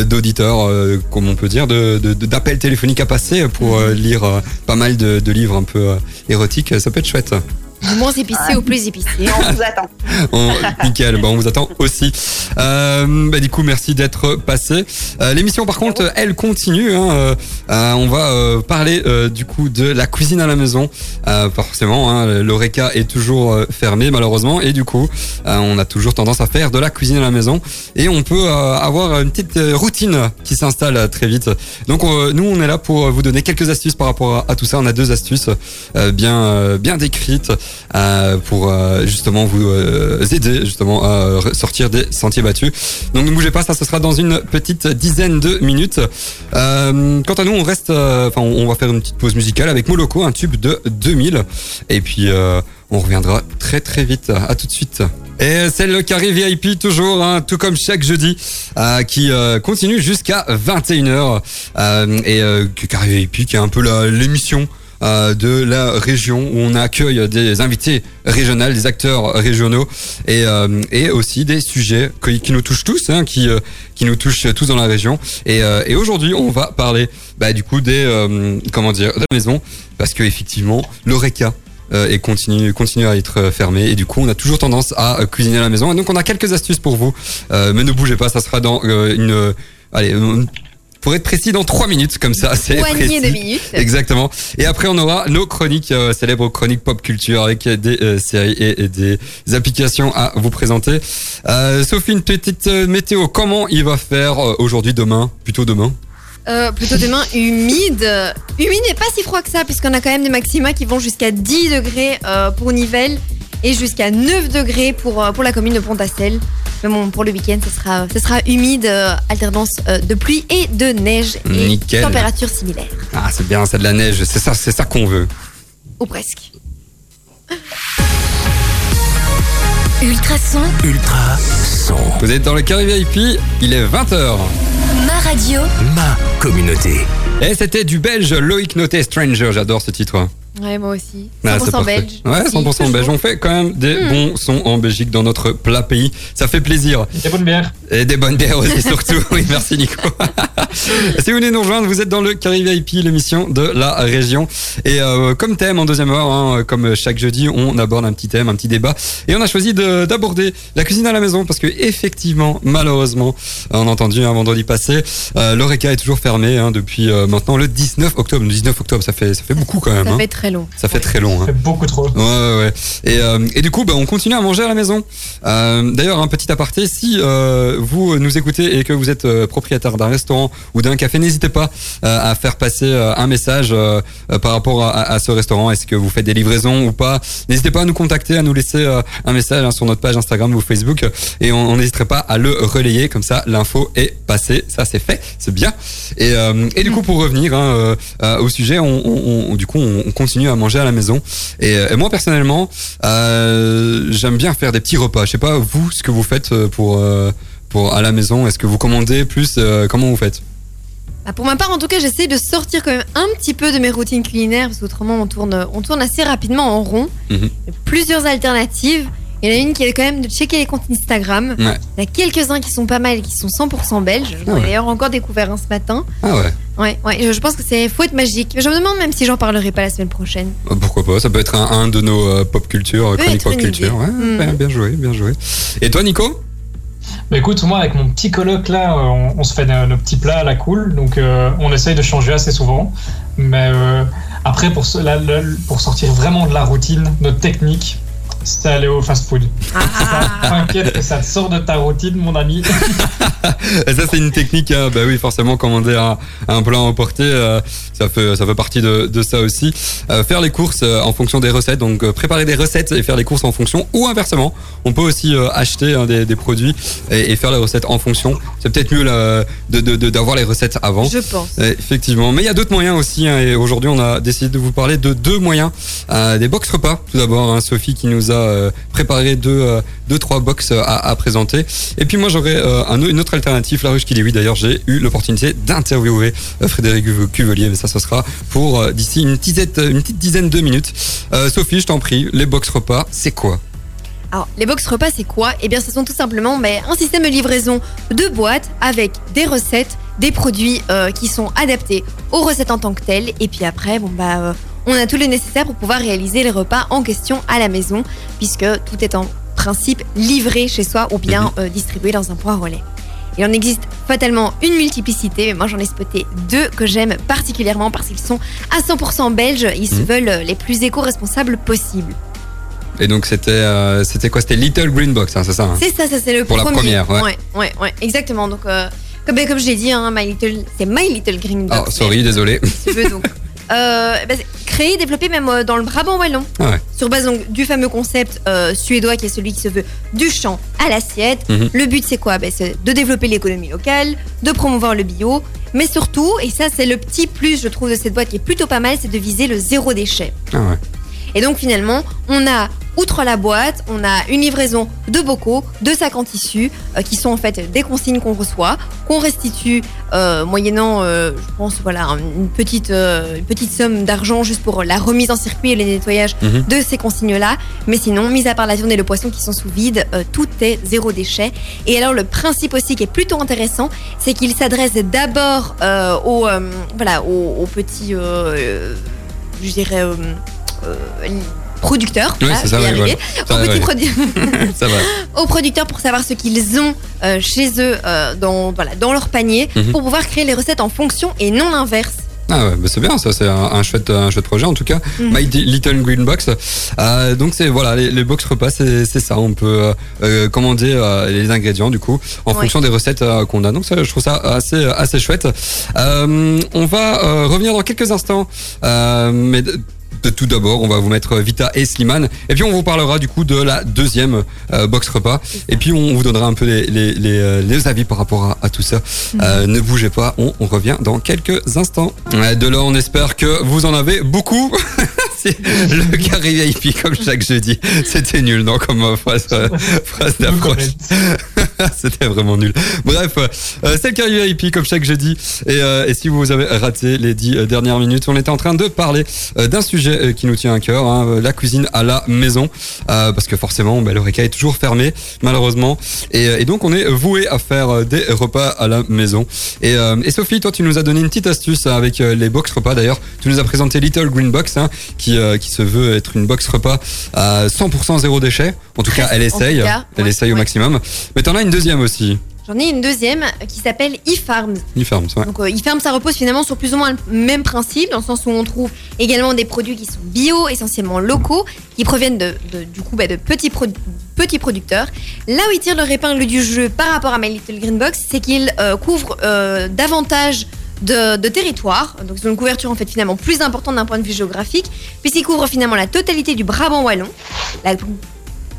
d'auditeurs, euh, comme on peut dire, de de- de- d'appels téléphoniques à passer pour euh, lire euh, pas mal de, de livres un peu euh, érotiques. Ça peut être chouette. Du moins épicé au plus épicé. On vous attend. On- nickel, bah, on vous attend aussi. Euh, bah, du coup, merci d'être passé. Euh, L'émission, par contre, elle continue. hein. Euh, euh, on va euh, parler euh, du coup de la cuisine à la maison. Euh, forcément, hein, l'Oreca est toujours euh, fermé malheureusement, et du coup, euh, on a toujours tendance à faire de la cuisine à la maison, et on peut euh, avoir une petite routine qui s'installe très vite. Donc, euh, nous, on est là pour vous donner quelques astuces par rapport à, à tout ça. On a deux astuces euh, bien euh, bien décrites euh, pour euh, justement vous euh, aider justement à sortir des sentiers battus. Donc ne bougez pas, ça ce sera dans une petite dizaine de minutes. Euh, quant à nous, on reste, euh, enfin on va faire une petite pause musicale avec Moloko, un tube de 2000, et puis euh, on reviendra très très vite. À tout de suite. Et c'est le carré VIP toujours, hein, tout comme chaque jeudi, euh, qui euh, continue jusqu'à 21h. Euh, et euh, carré VIP qui est un peu l'émission euh, de la région où on accueille des invités régionaux, des acteurs régionaux et, euh, et aussi des sujets qui, nous touchent tous, hein, qui, euh, qui nous touchent tous dans la région. Et, euh, et aujourd'hui, on va parler bah, du coup des euh, comment dire de la maison parce que effectivement l'oreca euh, et continue continue à être euh, fermé et du coup on a toujours tendance à euh, cuisiner à la maison et donc on a quelques astuces pour vous Euh, mais ne bougez pas ça sera dans euh, une euh, allez euh, pour être précis dans trois minutes comme ça c'est précis de minutes. Exactement. Et après, on aura nos chroniques, euh, célèbres chroniques pop culture avec des euh, séries et, et des applications à vous présenter. Euh, Sophie, une petite météo. Comment il va faire aujourd'hui, demain? Plutôt demain? Euh, plutôt demain humide. Humide et pas si froid que ça, puisqu'on a quand même des maxima qui vont jusqu'à 10 degrés euh, pour Nivelles et jusqu'à 9 degrés pour, euh, pour la commune de Pont-à-Celle. Mais bon, pour le week-end, ce sera, ce sera humide, euh, alternance euh, de pluie et de neige et Nickel. température similaire. Ah, c'est bien, c'est de la neige. C'est ça, c'est ça qu'on veut. Ou presque. Ultrason, Ultra son. Vous êtes dans le carré VIP. Il est 20h. ma radio, Ma communauté. Et c'était du belge Loïc Noté Stranger. J'adore ce titre. Ouais, moi aussi. 100% Ah, c'est parfait. belge. Ouais, aussi, 100% belge. On fait quand même des Hmm. bons sons en Belgique dans notre plat pays. Ça fait plaisir. Des bonnes bières. Et des bonnes bières aussi surtout. Oui, merci Nico. si vous venez nous rejoindre, vous êtes dans le Carré VIP, l'émission de la région. Et euh, comme thème en deuxième heure, hein, comme chaque jeudi, on aborde un petit thème, un petit débat. Et on a choisi de- d'aborder la cuisine à la maison parce que effectivement, malheureusement, on a entendu un vendredi passé, euh, l'Oreca est toujours fermé hein, depuis euh, maintenant le 19 octobre. Le 19 octobre, ça fait ça fait beaucoup quand même. Ça hein. fait très très long. Ça fait très long. Hein. C'est beaucoup trop. Ouais, ouais, ouais. Et, euh, et du coup, bah, on continue à manger à la maison. Euh, D'ailleurs, un petit aparté, si euh, vous nous écoutez et que vous êtes euh, propriétaire d'un restaurant ou d'un café, n'hésitez pas euh, à faire passer euh, un message euh, euh, par rapport à, à ce restaurant. Est-ce que vous faites des livraisons ou pas? N'hésitez pas à nous contacter, à nous laisser euh, un message hein, sur notre page Instagram ou Facebook et on n'hésiterait pas à le relayer. Comme ça, l'info est passée. Ça, c'est fait. C'est bien. Et, euh, et du coup, pour revenir hein, euh, euh, au sujet, on, on- on- du coup, on, on continue à manger à la maison. Et, euh, et moi, personnellement, euh, j'aime bien faire des petits repas. Je sais pas vous ce que vous faites euh, pour pour à la maison. Est-ce que vous commandez plus Comment vous faites? Bah, pour ma part, en tout cas, j'essaie de sortir quand même un petit peu de mes routines culinaires parce qu'autrement, on tourne, on tourne assez rapidement en rond. A plusieurs alternatives. Il y en a une qui est quand même de checker les comptes Instagram. Ouais. Il y a quelques-uns qui sont pas mal et qui sont 100% belges. J'en ai Ah ouais. d'ailleurs encore découvert un ce matin. Ah ouais. Ouais, ouais, je, je pense que c'est faut être magique. Je me demande même si j'en parlerai pas la semaine prochaine. Euh, Pourquoi pas Ça peut être un, un de nos euh, pop culture, être pop culture. Ouais, Mhm. bien, bien joué, bien joué. Et toi, Nico? Bah écoute, moi avec mon petit coloc là, euh, on, on se fait nos, nos petits plats à la cool, donc euh, on essaye de changer assez souvent. Mais euh, après, pour, ce- pour sortir vraiment de la routine, notre technique, c'est aller au fast-food. Ah. T'inquiète que ça te sort de ta routine, mon ami. Et ça, c'est une technique. hein. Bah oui, forcément, commander un, un plat emporté, euh, ça fait ça fait partie de, de ça aussi. Euh, faire les courses euh, en fonction des recettes, donc euh, préparer des recettes et faire les courses en fonction, ou inversement, on peut aussi euh, acheter hein, des, des produits et, et faire les recettes en fonction. C'est peut-être mieux là, de de- de- d'avoir les recettes avant. Je pense. Effectivement, mais il y a d'autres moyens aussi. hein, et aujourd'hui, on a décidé de vous parler de deux moyens, Euh, des box repas. Tout d'abord, hein, Sophie qui nous a euh, préparé deux, euh, deux trois box à, à présenter. Et puis moi, j'aurais euh, un, une autre alternative, la ruche qui dit oui. D'ailleurs, j'ai eu l'opportunité d'interviewer euh, Frédéric Cuve- Cuvelier, mais ça, ce sera pour euh, d'ici une petite une petite dizaine de minutes. Euh, Sophie, je t'en prie, les box repas, c'est quoi? Alors, les box repas, c'est quoi? Eh bien, ce sont tout simplement ben, un système de livraison de boîtes avec des recettes, des produits euh, qui sont adaptés aux recettes en tant que telles. Et puis après, bon bah, euh, on a tout le nécessaire pour pouvoir réaliser les repas en question à la maison, puisque tout est en principe livré chez soi ou bien euh, distribué dans un point relais. Il en existe fatalement une multiplicité, mais moi j'en ai spoté deux que j'aime particulièrement parce qu'ils sont à 100% belges, ils se Mhm. veulent les plus éco-responsables possibles. Et donc c'était euh, c'était quoi? C'était Little Green Box, hein, c'est ça hein? C'est ça, ça c'est le Pour la premier. première, ouais. ouais, ouais, ouais, exactement. Donc, euh, comme, comme je l'ai dit, hein, My Little, c'est My Little Green Oh, Box. sorry, désolé. si tu veux, donc. Euh, c'est créé, développé même euh, dans le Brabant wallon, Ah ouais. sur base donc, du fameux concept euh, suédois qui est celui qui se veut du champ à l'assiette. Mhm. Le but c'est quoi? Ben, C'est de développer l'économie locale, de promouvoir le bio, mais surtout, et ça c'est le petit plus je trouve de cette boîte qui est plutôt pas mal, c'est de viser le zéro déchet. Ah ouais. Et donc finalement, on a, outre la boîte, on a une livraison de bocaux, de sacs en tissu, euh, qui sont en fait des consignes qu'on reçoit, qu'on restitue euh, moyennant, euh, je pense, voilà, une petite, une petite somme d'argent juste pour la remise en circuit et le nettoyage Mhm. de ces consignes-là. Mais sinon, mis à part la viande et le poisson qui sont sous vide, tout est zéro déchet. Et alors le principe aussi qui est plutôt intéressant, c'est qu'il s'adresse d'abord aux, voilà, aux, aux petits, je dirais, producteurs. Oui, ça, ouais, Aux, ouais. produ- producteurs pour savoir ce qu'ils ont euh, chez eux euh, dans, voilà, dans leur panier Mhm. pour pouvoir créer les recettes en fonction et non l'inverse. Ah ouais, bah c'est bien, ça c'est un, un chouette, un chouette projet en tout cas. Mhm. My Little Green Box. Euh, donc c'est voilà, les, les box repas, c'est ça. On peut euh, euh, commander euh, les ingrédients du coup en Ouais. fonction des recettes euh, qu'on a. Donc ça, je trouve ça assez assez chouette. Euh, on va euh, revenir dans quelques instants, euh, mais tout d'abord, on va vous mettre Vita et Slimane. Et puis on vous parlera du coup de la deuxième euh, box repas. Et puis on vous donnera un peu les, les, les, euh, les avis par rapport à, à tout ça. Euh, ne bougez pas, on, on revient dans quelques instants. De là, on espère que vous en avez beaucoup. C'est le carré VIP comme chaque jeudi. C'était nul, non, comme euh, phrase, euh, phrase d'approche. C'était vraiment nul. Bref, euh, c'est le carré VIP comme chaque jeudi. Et, euh, et si vous avez raté les dix euh, dernières minutes, on était en train de parler euh, d'un sujet euh, qui nous tient à cœur, hein, euh, la cuisine à la maison. Euh, parce que forcément, bah, l'Oreca est toujours fermé, malheureusement. Et, et donc, on est voué à faire des repas à la maison. Et, euh, et Sophie, toi, tu nous as donné une petite astuce avec les box repas. D'ailleurs, tu nous as présenté Little Green Box, hein, qui, euh, qui se veut être une box repas à 100% zéro déchet. En tout cas, elle essaye. cas, elle ouais, essaye au maximum. Mais t'en as une deuxième aussi. J'en ai une deuxième qui s'appelle eFarms. eFarms, ouais. Donc euh, eFarms, ça repose finalement sur plus ou moins le même principe, dans le sens où on trouve également des produits qui sont bio, essentiellement locaux, qui proviennent de, de- du coup bah, de petits, produ- petits producteurs. Là où ils tirent leur épingle du jeu par rapport à My Little Green Box, c'est qu'ils euh, couvrent euh, davantage de, de territoire. Donc ils ont une couverture en fait finalement plus importante d'un point de vue géographique, puisqu'ils couvrent finalement la totalité du Brabant wallon, la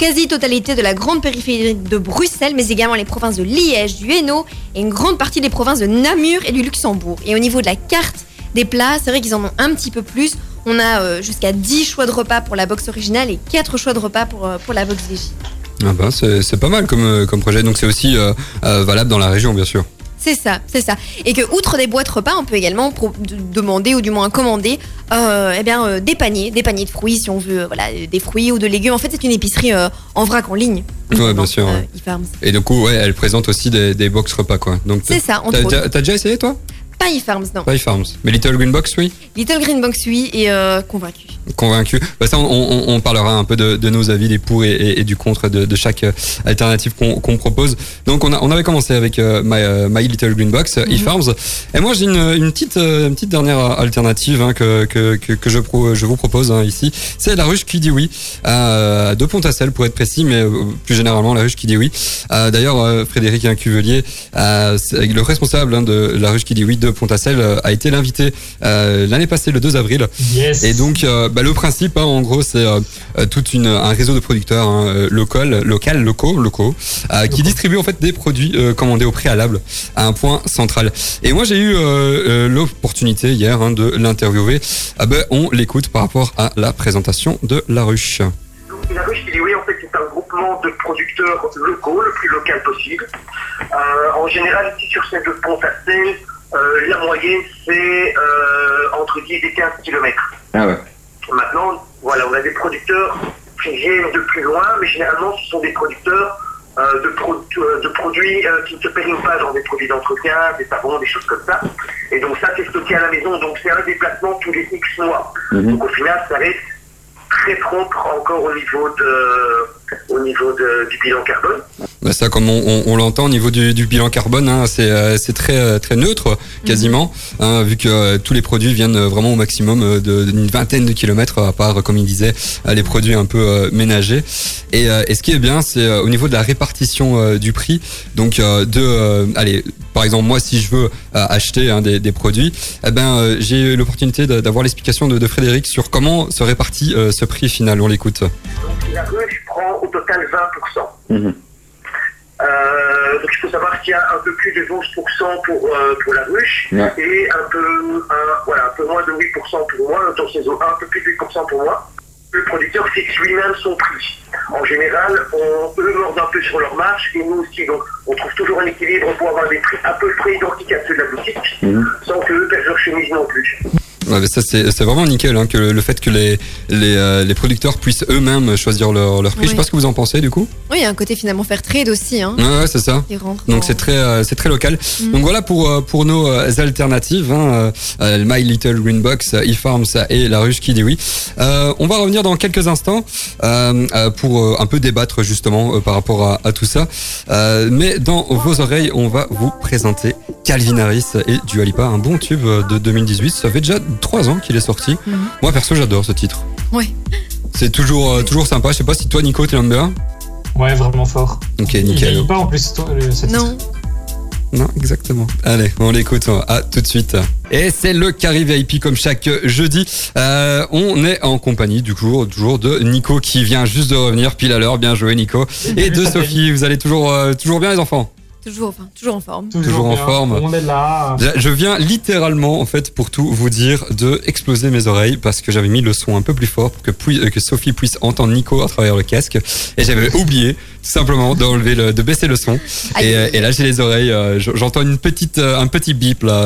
quasi-totalité de la grande périphérie de Bruxelles, mais également les provinces de Liège, du Hainaut et une grande partie des provinces de Namur et du Luxembourg. Et au niveau de la carte des plats, c'est vrai qu'ils en ont un petit peu plus. On a euh, jusqu'à 10 choix de repas pour la box originale et 4 choix de repas pour, euh, la box VJ. Ah bah, c'est pas mal comme, euh, comme projet. Donc c'est aussi valable dans la région, bien sûr. C'est ça, c'est ça. Et que outre des boîtes repas, on peut également demander ou du moins commander euh, eh bien, euh, des paniers, des paniers de fruits si on veut, euh, voilà, des fruits ou de légumes. En fait, c'est une épicerie euh, en vrac en ligne. Ouais, bien sûr. Ouais. Et du coup, ouais, elle présente aussi des, des box repas, quoi. Donc C'est ça, entre autres. t'as déjà essayé, toi? Pas eFarms, non. Pas Farms. Mais Little Green Box, oui Little Green Box, oui, et euh, convaincu. Convaincu. Bah ça, on, on- on parlera un peu de, de nos avis, des pour et, et- et du contre de, de chaque euh, alternative qu'on qu'on propose. Donc, on, a, on avait commencé avec euh, My, euh, My Little Green Box, euh, eFarms. Et moi, j'ai une, une, petite, une petite dernière alternative hein, que, que, que, que je, pro, je vous propose hein, ici. C'est la ruche qui dit oui, euh, de Pont-à-Celle pour être précis, mais plus généralement la ruche qui dit oui. D'ailleurs, Frédéric Incuvelier, euh, le responsable hein, de la ruche qui dit oui de Pont-à-Celle, euh, a été l'invité euh, l'année passée, le 2 avril. Yes. Et donc, euh, bah, le principe, hein, en gros, c'est une un réseau de producteurs hein, local, local, locaux, locaux, euh, qui distribuent en fait des produits euh, commandés au préalable à un point central. Et moi, j'ai eu l'opportunité hier hein, de l'interviewer. Ah ben, on l'écoute par rapport à la présentation de la ruche. La ruche dit oui, en fait, c'est un groupement de producteurs locaux, le plus local possible. Euh, en général, ici sur deux ponts euh, la moyenne, c'est euh, entre 10 et 15 km. Ah ouais. Maintenant, voilà, on a des producteurs qui viennent de plus loin, mais généralement, ce sont des producteurs euh, de, pro- de produits euh, qui ne se périment pas, genre des produits d'entretien, des savons, des choses comme ça. Et donc ça, c'est stocké à la maison. Donc c'est un déplacement tous les X mois. Donc au final, ça reste très propre encore au niveau, de, au niveau de- du bilan carbone. Bah ça, comme on, on- on l'entend au niveau du, du bilan carbone, hein, c'est euh, c'est très euh, très neutre quasiment, hein, vu que euh, tous les produits viennent euh, vraiment au maximum de- d'une vingtaine de kilomètres, à part, comme il disait, les produits un peu euh, ménagers. Et, euh, et ce qui est bien, c'est euh, au niveau de la répartition euh, du prix. Donc, euh, de, euh, allez, par exemple, moi, si je veux euh, acheter hein, des, des produits, eh ben, euh, j'ai eu l'opportunité d'avoir l'explication de, de Frédéric sur comment se répartit euh, ce prix final. On l'écoute. La 20%. Euh, donc il faut savoir qu'il y a un peu plus de 12% pour, euh, pour la ruche Ouais. et un peu, un, voilà, un peu moins de 8% pour moi, dans ces eaux, un peu plus de 8% pour moi. Le producteur fixe lui-même son prix. En général, on, eux mordent un peu sur leur marge et nous aussi. Donc on trouve toujours un équilibre pour avoir des prix à peu près identiques à ceux de la boutique sans que eux perdent leur chemise non plus. Ouais, mais ça c'est vraiment nickel hein, que le, le fait que les les, euh, les producteurs puissent eux-mêmes choisir leur, leur prix. Je sais Oui. pas ce que vous en pensez du coup. Oui, il y a un côté finalement faire trade aussi. Hein, Ouais, ouais c'est ça. Donc c'est très euh, c'est très local. Mm. Donc voilà pour euh, pour nos alternatives hein, My Little Green Box, eFarms et la ruche qui dit oui. On va revenir dans quelques instants pour un peu débattre justement par rapport à, à tout ça. Mais dans vos oreilles, on va vous présenter Calvin Harris et Dua Lipa, un bon tube de 2018. Ça fait déjà trois ans qu'il est sorti. Mhm. Moi perso, j'adore ce titre. Ouais. C'est toujours euh, toujours sympa. Je sais pas si toi Nico tu l'aimes bien. Ouais, vraiment fort. Ok Il nickel. vieillit pas en plus, toi, le- ce titre. Non. Non, exactement. Allez, on l'écoute. À tout de suite. Et c'est le Carré VIP comme chaque jeudi. Euh, on est en compagnie du coup toujours de Nico qui vient juste de revenir pile à l'heure. Bien joué Nico. Et de Sophie. Vous allez toujours euh, toujours bien les enfants? Toujours, enfin, toujours en forme. Toujours en bien. forme. On est là. Je- viens littéralement, en fait, pour tout vous dire, de exploser mes oreilles parce que j'avais mis le son un peu plus fort pour que, puis- euh, que Sophie puisse entendre Nico à travers le casque. Et j'avais oublié, tout simplement, d'enlever le, de baisser le son. Et, euh, et là, j'ai les oreilles, euh, j'entends une petite, un petit bip là.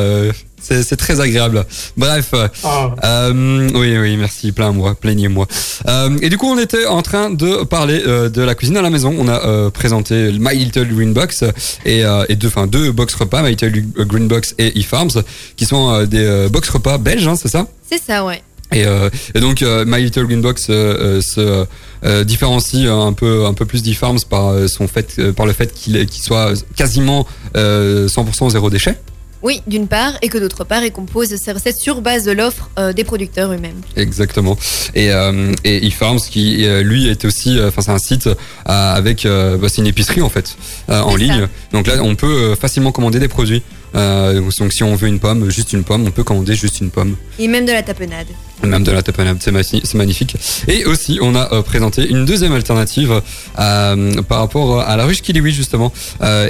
C'est c'est très agréable. Bref. euh, Ah, euh, oui, oui, merci, plein moi, plaignez-moi. Euh, et du coup, on était en train de parler euh, de la cuisine à la maison. On a euh, présenté My Little Green Box et, euh, et deux, enfin deux box repas, My Little Green Box et eFarms, qui sont euh, des euh, box repas belges, hein, c'est ça? C'est ça, ouais. Et, euh, et donc euh, My Little Green Box euh, euh, se euh, différencie un peu un peu plus d'e-farms par euh, son fait euh, par le fait qu'il qu'il soit quasiment euh, 100% zéro déchet. Oui, d'une part, et que d'autre part, il compose ses recettes sur base de l'offre euh, des producteurs eux-mêmes. Exactement. Et, euh, et eFarms qui euh, lui est aussi, euh, enfin c'est un site avec, bah, c'est une épicerie en fait en ça. ligne. Donc là on peut facilement commander des produits. Euh, donc si on veut une pomme, juste une pomme, on peut commander juste une pomme. Et même de la tapenade. Même de la tapenade, c'est magni- c'est magnifique. Et aussi, on a euh, présenté une deuxième alternative euh, par rapport à la ruche Kiliwi justement,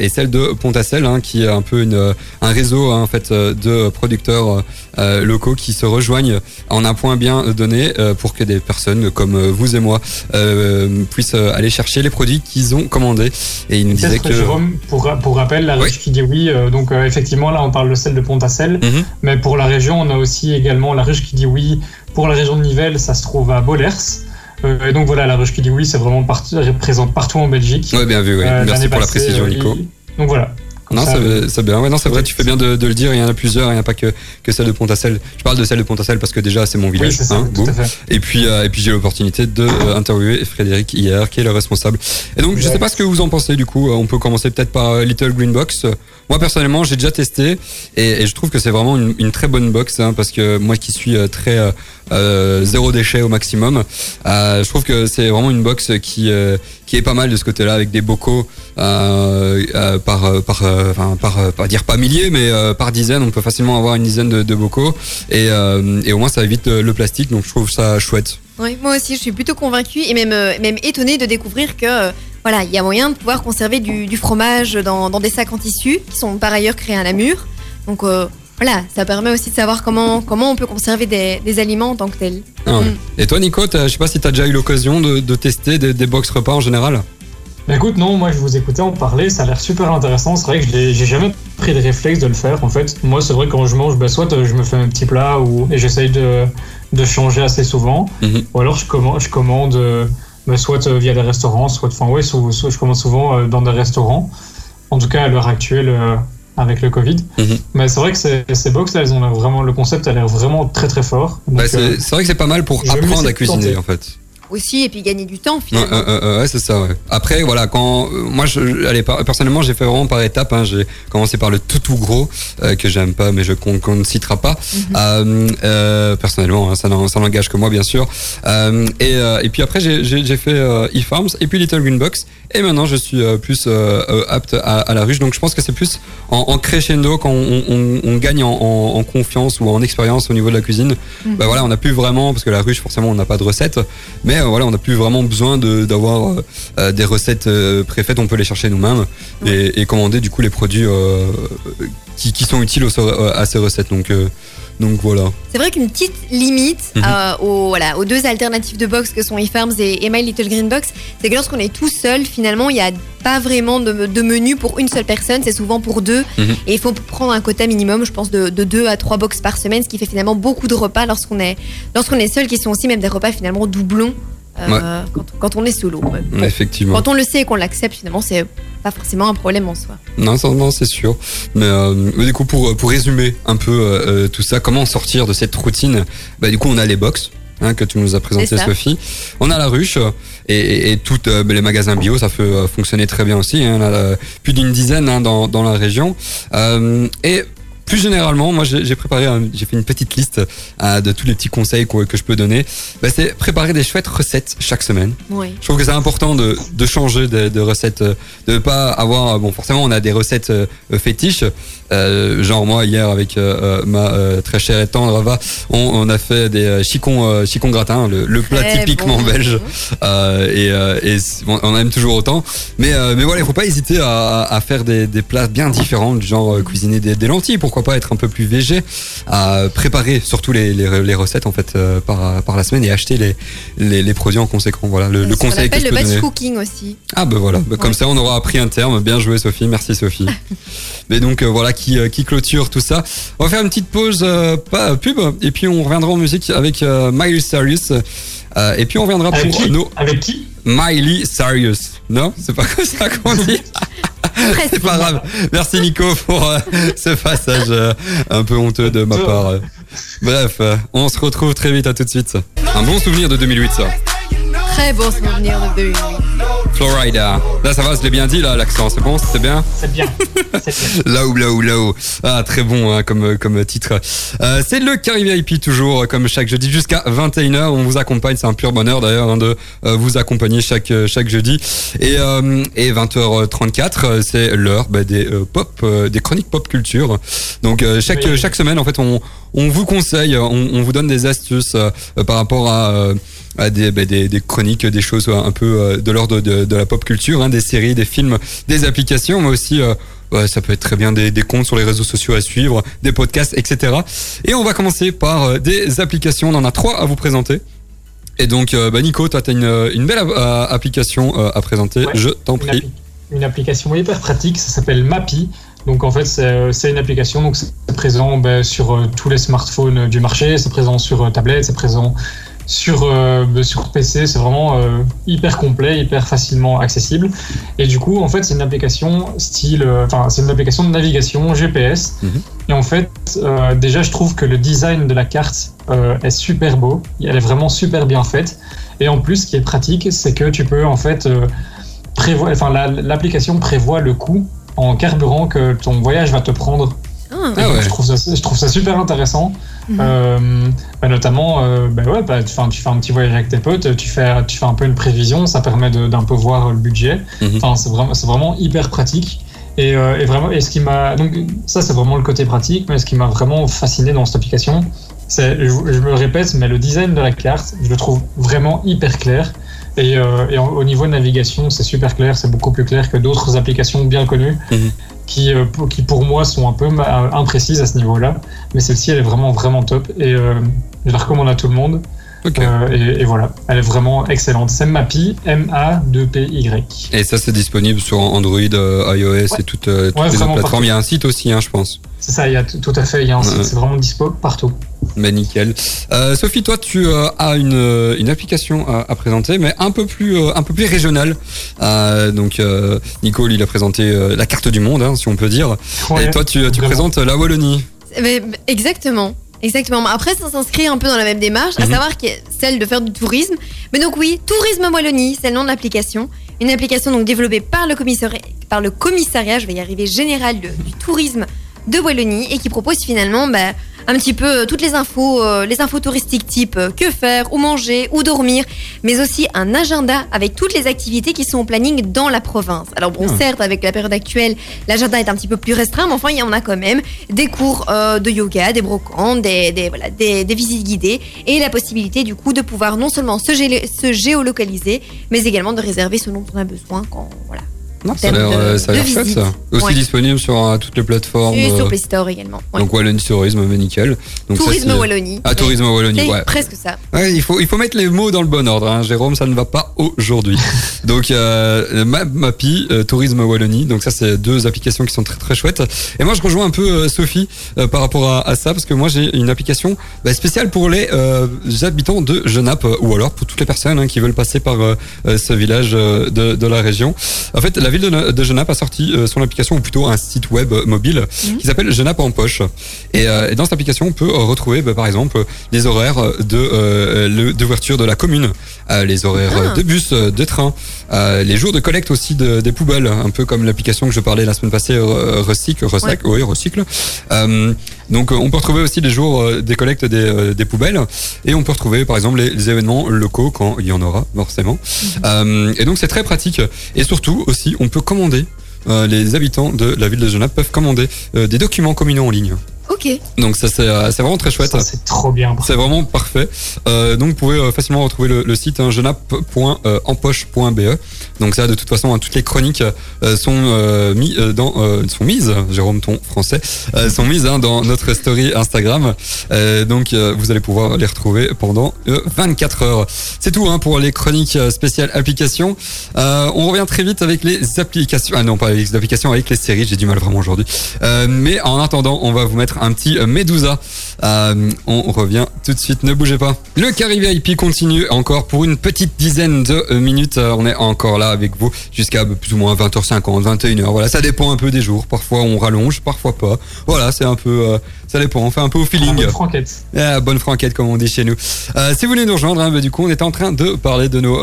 et celle de Pontacel, hein, qui est un peu une, un réseau hein, en fait de producteurs locaux qui se rejoignent en un point bien donné euh, pour que des personnes comme euh, vous et moi euh, puissent euh, aller chercher les produits qu'ils ont commandés. Et il nous disait que Jérôme, pour, pour rappel, la Oui. ruche qui dit oui, euh, donc euh, effectivement, là, on parle de celle de Pont-à-Celle, Mhm. mais pour la région, on a aussi également la ruche qui dit oui. Pour la région de Nivelles, ça se trouve à Bollers. Euh, et donc voilà, la ruche qui dit oui, c'est vraiment partout, présente partout en Belgique. Ouais, bien vu. Euh, Merci pour la précision, euh, Nico. Donc voilà. Non, ça, c'est bien. Ouais, non, c'est vrai. Tu fais bien de, de le dire. Il y en a plusieurs. Il n'y en a pas que que celle de Pontacel. Je parle de celle de Pontacel parce que déjà c'est mon village. ça, hein. Et puis euh, et puis j'ai l'opportunité de euh, interviewer Frédéric hier, qui est le responsable. Et donc je sais Exact. pas ce que vous en pensez. Du coup, on peut commencer peut-être par euh, Little Green Box. Moi personnellement, j'ai déjà testé et, je trouve que c'est vraiment une, très bonne box hein, parce que moi qui suis euh, très euh, euh, zéro déchet au maximum, je trouve que c'est vraiment une box qui qui est pas mal de ce côté-là avec des bocaux par par enfin par pas dire pas milliers mais par dizaines. On peut facilement avoir une dizaine de, bocaux et au moins ça évite le plastique donc je trouve ça chouette. Oui, moi aussi, je suis plutôt convaincue et même, même étonnée de découvrir que voilà, il y a moyen de pouvoir conserver du, du fromage dans, dans des sacs en tissu qui sont par ailleurs créés à Namur. Donc euh, voilà, ça permet aussi de savoir comment, comment on peut conserver des, des aliments en tant que tels. Ah ouais. Mm. et toi Nico je sais pas si t'as déjà eu l'occasion de, de tester des, des box repas en général Bah, écoute, non, moi je vous écoutais en parler, ça a l'air super intéressant. C'est vrai que j'ai jamais pris le réflexe de le faire en fait. Moi, c'est vrai quand je mange, bah, soit euh, je me fais un petit plat ou, et j'essaye de, de changer assez souvent, Mhm. ou alors je commande, je commande euh, bah, soit euh, via des restaurants, soit, enfin, ouais, soit je commande souvent euh, dans des restaurants. En tout cas, à l'heure actuelle, euh, avec le Covid. Mhm. Mais c'est vrai que ces, ces box là, elles ont vraiment, le concept a l'air vraiment très très fort. Bah, euh, c'est vrai que c'est pas mal pour apprendre à cuisiner tenter. en fait Aussi, et puis gagner du temps finalement. ouais, c'est ça. Ouais. Après, voilà, quand euh, moi, je, allez, personnellement, j'ai fait vraiment par étapes. Hein, j'ai commencé par le tout tout gros euh, que j'aime pas, mais je qu'on ne citera pas. Euh, euh, personnellement, hein, ça n'en- ça n'engage que moi, bien sûr. Et, et puis après, j'ai- fait eFarms et puis Little Green Box. Et maintenant, je suis plus apte à, à la ruche. Donc, je pense que c'est plus en, en crescendo quand on, on, on gagne en, en, en confiance ou en expérience au niveau de la cuisine. Mhm. Bah voilà, on n'a plus vraiment parce que la ruche, forcément, on n'a pas de recette. Mais euh, voilà, on n'a plus vraiment besoin d'avoir euh, euh, des recettes préfaites. On peut les chercher nous-mêmes et, et commander du coup les produits qui, qui sont utiles aux- à ces recettes. Donc, donc voilà. C'est vrai qu'une petite limite Mhm. euh, aux, voilà, aux deux alternatives de box que sont eFarms et, et My Little Green Box, c'est que lorsqu'on est tout seul, finalement, il n'y a pas vraiment de, de menu pour une seule personne, c'est souvent pour deux. Mhm. Et il faut prendre un quota minimum, je pense, de, de deux à trois box par semaine, ce qui fait finalement beaucoup de repas lorsqu'on est, lorsqu'on est seul, qui sont aussi même des repas finalement doublons euh, quand, quand on est solo. Ouais. Bon, Effectivement. Quand on le sait et qu'on l'accepte, finalement, c'est pas forcément un problème en soi. Non, non, c'est sûr. Mais, euh, mais du coup, pour, pour résumer un peu euh, euh, tout ça, comment sortir de cette routine? Bah, Du coup, on a les box. Hein, que tu nous as présenté. Sophie. On a la ruche euh, et, et, et toutes euh, les magasins bio, ça peut euh, fonctionner très bien aussi. Hein, on a euh, plus d'une dizaine hein, dans, dans la région. Euh, et plus généralement, moi j'ai préparé, j'ai fait une petite liste euh, de tous les petits conseils que je peux donner. Bah, c'est préparer des chouettes recettes chaque semaine. Oui. Je trouve que c'est important de, de changer de, de recettes, euh, de pas avoir. Bon, forcément, on a des recettes euh, fétiches. Euh, genre moi hier avec euh, ma euh, très chère et tendre Ava, on, on a fait des chicons, euh, chicons gratins, le, le plat typiquement bon. belge. Euh, et euh, et on, aime toujours autant. Mais euh, mais voilà, il faut pas hésiter à, à faire des, des plats bien différents, du genre cuisiner des, des lentilles. Pourquoi pas être un peu plus végé, à préparer surtout les, les, les recettes en fait euh, par par la semaine et acheter les les, les produits en conséquent. Voilà le, le conseil que je le peux batch donner. cooking aussi. Ah ben voilà, Bah, comme Ouais. ça on aura appris un terme. Bien joué Sophie, merci Sophie. Mais donc euh, voilà qui, euh, qui clôture tout ça. On va faire une petite pause euh, pas pub et puis on reviendra en musique avec euh, Miley Cyrus. Euh, et puis on reviendra Avec pour qui? nos Avec qui? Miley Cyrus. Non, c'est pas comme ça qu'on dit. C'est pas grave. Merci Nico pour euh, ce passage euh, un peu honteux de ma part. Bref, euh, on se retrouve très vite, à tout de suite. Un bon souvenir de 2008 ça. Très bon souvenir de 2008. Florida. Là ça va, je l'ai bien dit là, l'accent, c'est bon, c'était bien C'est bien. Là-haut, là-haut, là-haut. Ah, très bon hein, comme, comme titre. Euh, c'est le Carry VIP toujours, comme chaque jeudi jusqu'à 21h. On vous accompagne, c'est un pur bonheur d'ailleurs hein, de euh, vous accompagner chaque, euh, chaque jeudi. Et, euh, et 20h34, euh, c'est l'heure bah, des euh, pop, euh, des chroniques pop culture. Donc euh, chaque, chaque semaine, en fait, on, on vous conseille, on, on vous donne des astuces euh, par rapport à... euh, à des, bah, des, des chroniques, des choses un peu euh, de l'ordre de, de la pop culture, hein, des séries, des films, des applications, mais aussi euh, ouais, ça peut être très bien des, des comptes sur les réseaux sociaux à suivre, des podcasts, etc. Et on va commencer par euh, des applications. On en a trois à vous présenter. Et donc, euh, bah, Nico, toi, tu as une, une belle euh, application euh, à présenter. Ouais, Je t'en prie. appli- une application hyper pratique, ça s'appelle Mappy. Donc en fait, c'est c'est une application, donc c'est présent ben, sur euh, tous les smartphones du marché, c'est présent sur euh, tablette, c'est présent sur, euh, sur PC, c'est vraiment euh, hyper complet, hyper facilement accessible. Et du coup, en fait, c'est une application style, euh, enfin, c'est une application de navigation GPS. Mhm. Et en fait, déjà, je trouve que le design de la carte est super beau, elle est vraiment super bien faite. Et en plus, ce qui est pratique, c'est que tu peux en fait prévoir, enfin, la- l'application prévoit le coût en carburant que ton voyage va te prendre. Ah, je, trouve ça, je trouve ça super intéressant. Mhm. Euh, bah, notamment, euh, bah ouais, bah, tu, fais un, tu fais un petit voyage avec tes potes, tu fais, tu fais un peu une prévision, ça permet d'un peu voir le budget. Mhm. Enfin, c'est vraiment, hyper pratique. Et, euh, et vraiment, et ce qui m'a, donc ça c'est vraiment le côté pratique, mais ce qui m'a vraiment fasciné dans cette application, c'est, je, je me le répète, mais le design de la carte, je le trouve vraiment hyper clair. Et, euh, et en- au niveau de navigation, c'est super clair, c'est beaucoup plus clair que d'autres applications bien connues Mhm. Qui, euh, pour- qui pour moi sont un peu ma- imprécises à ce niveau-là. Mais celle-ci, elle est vraiment vraiment top et euh, je la recommande à tout le monde. Euh, et, et voilà, elle est vraiment excellente. C'est Mappy, M-A-2-P-Y. Et ça, c'est disponible sur Android, euh, iOS et toutes, euh, toutes Ouais, les autres plateformes. partout. Il y a un site aussi, hein, je pense. C'est ça, il y a tout à fait, il y a un site, c'est vraiment dispo partout. Mais nickel. Euh, Sophie, toi, tu euh, as une, euh, une application à, à présenter, mais un peu plus, euh, un peu plus régionale. Euh, donc, euh, Nico, il a présenté euh, la carte du monde, hein, si on peut dire. Ouais, Et toi, tu, présentes la Wallonie. Mais, mais exactement. Exactement. Après, ça s'inscrit un peu dans la même démarche, à Mhm. savoir que celle de faire du tourisme. Mais donc oui, Tourisme Wallonie, c'est le nom de l'application. Une application donc développée par le commissariat, par le commissariat, je vais y arriver, général de- du tourisme de Wallonie et qui propose finalement bah, un petit peu euh, toutes les infos, euh, les infos touristiques type euh, que faire, où manger, où dormir, mais aussi un agenda avec toutes les activités qui sont au planning dans la province. Alors bon, Ah. certes, avec la période actuelle, l'agenda est un petit peu plus restreint, mais enfin, il y en a quand même des cours euh, de yoga, des brocantes, des, des, voilà, des, des visites guidées et la possibilité du coup de pouvoir non seulement se, gé- se géolocaliser, mais également de réserver ce dont on a besoin quand voilà. Ça a l'air euh, l'air chouette, ça. Aussi Ouais. disponible sur euh, toutes les plateformes. Et sur euh, Play Store également. ouais. donc, Wallonie Tourisme, mais nickel. Donc, Tourisme Wallonie. Ah, Tourisme Wallonie, ouais. presque ça. Il faut, il faut mettre les mots dans le bon ordre, hein. Jérôme, ça ne va pas aujourd'hui. donc, euh, Ma- Mappy, Tourisme Wallonie, donc ça, c'est deux applications qui sont très très chouettes. Et moi, je rejoins un peu Sophie par rapport à, à ça, parce que moi, j'ai une application bah, spéciale pour les habitants de Genappe, ou alors pour toutes les personnes hein, qui veulent passer par ce village de, de la région. En fait, la ville de, de Genappe a sorti euh, son application, ou plutôt un site web euh, mobile, Mhm. qui s'appelle Genappe en poche. Et, euh, et dans cette application, on peut retrouver, bah, par exemple, les horaires de d'ouverture de la commune, les horaires Ah. euh, de bus, euh, de train, euh, les jours de collecte aussi de- des poubelles, un peu comme l'application que je parlais la semaine passée, euh, Recycle, Recycle, oui, Recycle. Euh, donc, euh, on peut retrouver aussi les jours euh, des collectes des, euh, des poubelles, et on peut retrouver, par exemple, les, les événements locaux quand il y en aura, forcément. Euh, et donc, c'est très pratique. Et surtout, aussi, on peut commander. euh, les habitants de la ville de Genappe peuvent commander euh, des documents communaux en ligne. Ok. Donc ça c'est euh, c'est vraiment très chouette. Ça, c'est trop bien. C'est vraiment parfait. Euh, donc vous pouvez euh, facilement retrouver le, le site hein, genap.empoche.be. Donc ça de toute façon hein, toutes les chroniques euh, sont euh, mis euh, dans euh, sont mises Jérôme ton français euh, sont mises hein, dans notre story Instagram. Euh, donc euh, vous allez pouvoir les retrouver pendant euh, 24 heures. C'est tout hein, pour les chroniques spéciales applications. Euh, on revient très vite avec les applications. Ah non pas avec les applications avec les séries. J'ai du mal vraiment aujourd'hui. Euh, mais en attendant on va vous mettre un petit euh, Medusa. Euh, on revient tout de suite, ne bougez pas. Le Carré VIP continue encore pour une petite dizaine de euh, minutes. Euh, on est encore là avec vous jusqu'à plus ou moins 20h50, 21h. Voilà, ça dépend un peu des jours. Parfois on rallonge, parfois pas. Voilà, c'est un peu, euh, ça dépend. On fait un peu au feeling. Bonne franquette. Ah, bonne franquette, comme on dit chez nous. Euh, si vous voulez nous rejoindre, hein, bah, du coup, on est en train de parler de nos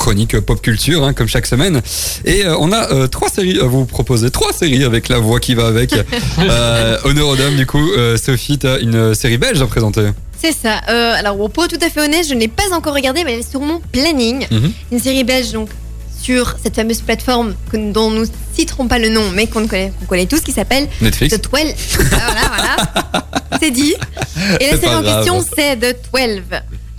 chroniques euh, pop culture, hein, comme chaque semaine. Et euh, on a euh, trois séries à vous proposer, trois séries avec la voix qui va avec. euh, honneur aux dames, du coup, Sophie, t'as une série belge à présenter. C'est ça. Alors, pour être tout à fait honnête, je n'ai pas encore regardé, mais elle est sur mon planning. Mhm. Une série belge, donc, sur cette fameuse plateforme dont nous citerons pas le nom, mais qu'on connaît, qu'on connaît tous, qui s'appelle Netflix. The 12. Ah, voilà, voilà. C'est dit. Et la série en grave. question, c'est The 12.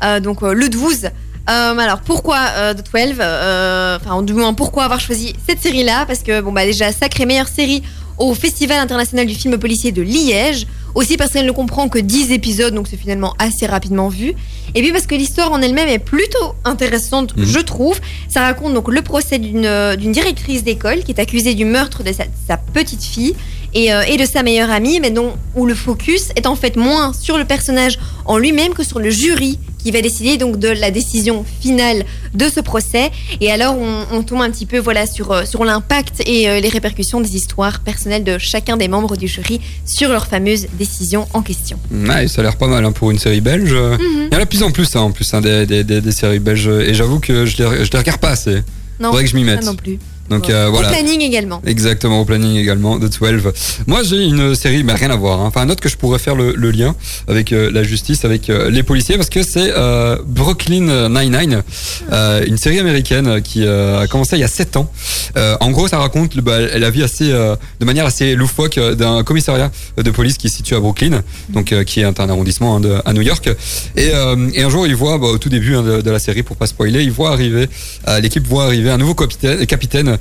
Euh, donc, euh, le 12. Euh, alors pourquoi euh, The 12 euh, Enfin, du moins pourquoi avoir choisi cette série-là? Parce que bon bah déjà sacrée meilleure série au Festival international du film policier de Liège. Aussi parce qu'elle ne comprend que 10 épisodes, donc c'est finalement assez rapidement vu. Et puis parce que l'histoire en elle-même est plutôt intéressante, Mhm. je trouve. Ça raconte donc le procès d'une d'une directrice d'école qui est accusée du meurtre de sa, sa petite fille et, euh, et de sa meilleure amie, mais dont où le focus est en fait moins sur le personnage en lui-même que sur le jury qui va décider donc de la décision finale de ce procès. Et alors on, on tombe un petit peu voilà sur euh, sur l'impact et euh, les répercussions des histoires personnelles de chacun des membres du jury sur leur fameuse décision en question. Ouais, ça a l'air pas mal hein, pour une série belge. Mhm. Il y en a de plus en plus, hein, en plus, hein, des, des- des- des séries belges. Et j'avoue que je les, je les regarde pas assez. Non, Faudrait que je m'y mette. non plus. Donc Ouais. euh, voilà. Au planning également. Exactement, au planning également, de 12. Moi, j'ai une série, mais rien à voir. hein. Enfin, un autre que je pourrais faire le, le lien avec euh, la justice, avec euh, les policiers, parce que c'est euh, Brooklyn Nine-Nine, euh, une série américaine qui euh, a commencé il y a 7 ans. Euh, en gros, ça raconte bah, la vie assez, euh, de manière assez loufoque d'un commissariat de police qui se situe à Brooklyn, donc euh, qui est un arrondissement hein, de, à New York. Et, euh, et un jour, il voit, bah, au tout début hein, de, de la série, pour pas spoiler, il voit arriver, euh, l'équipe voit arriver un nouveau capitaine, capitaine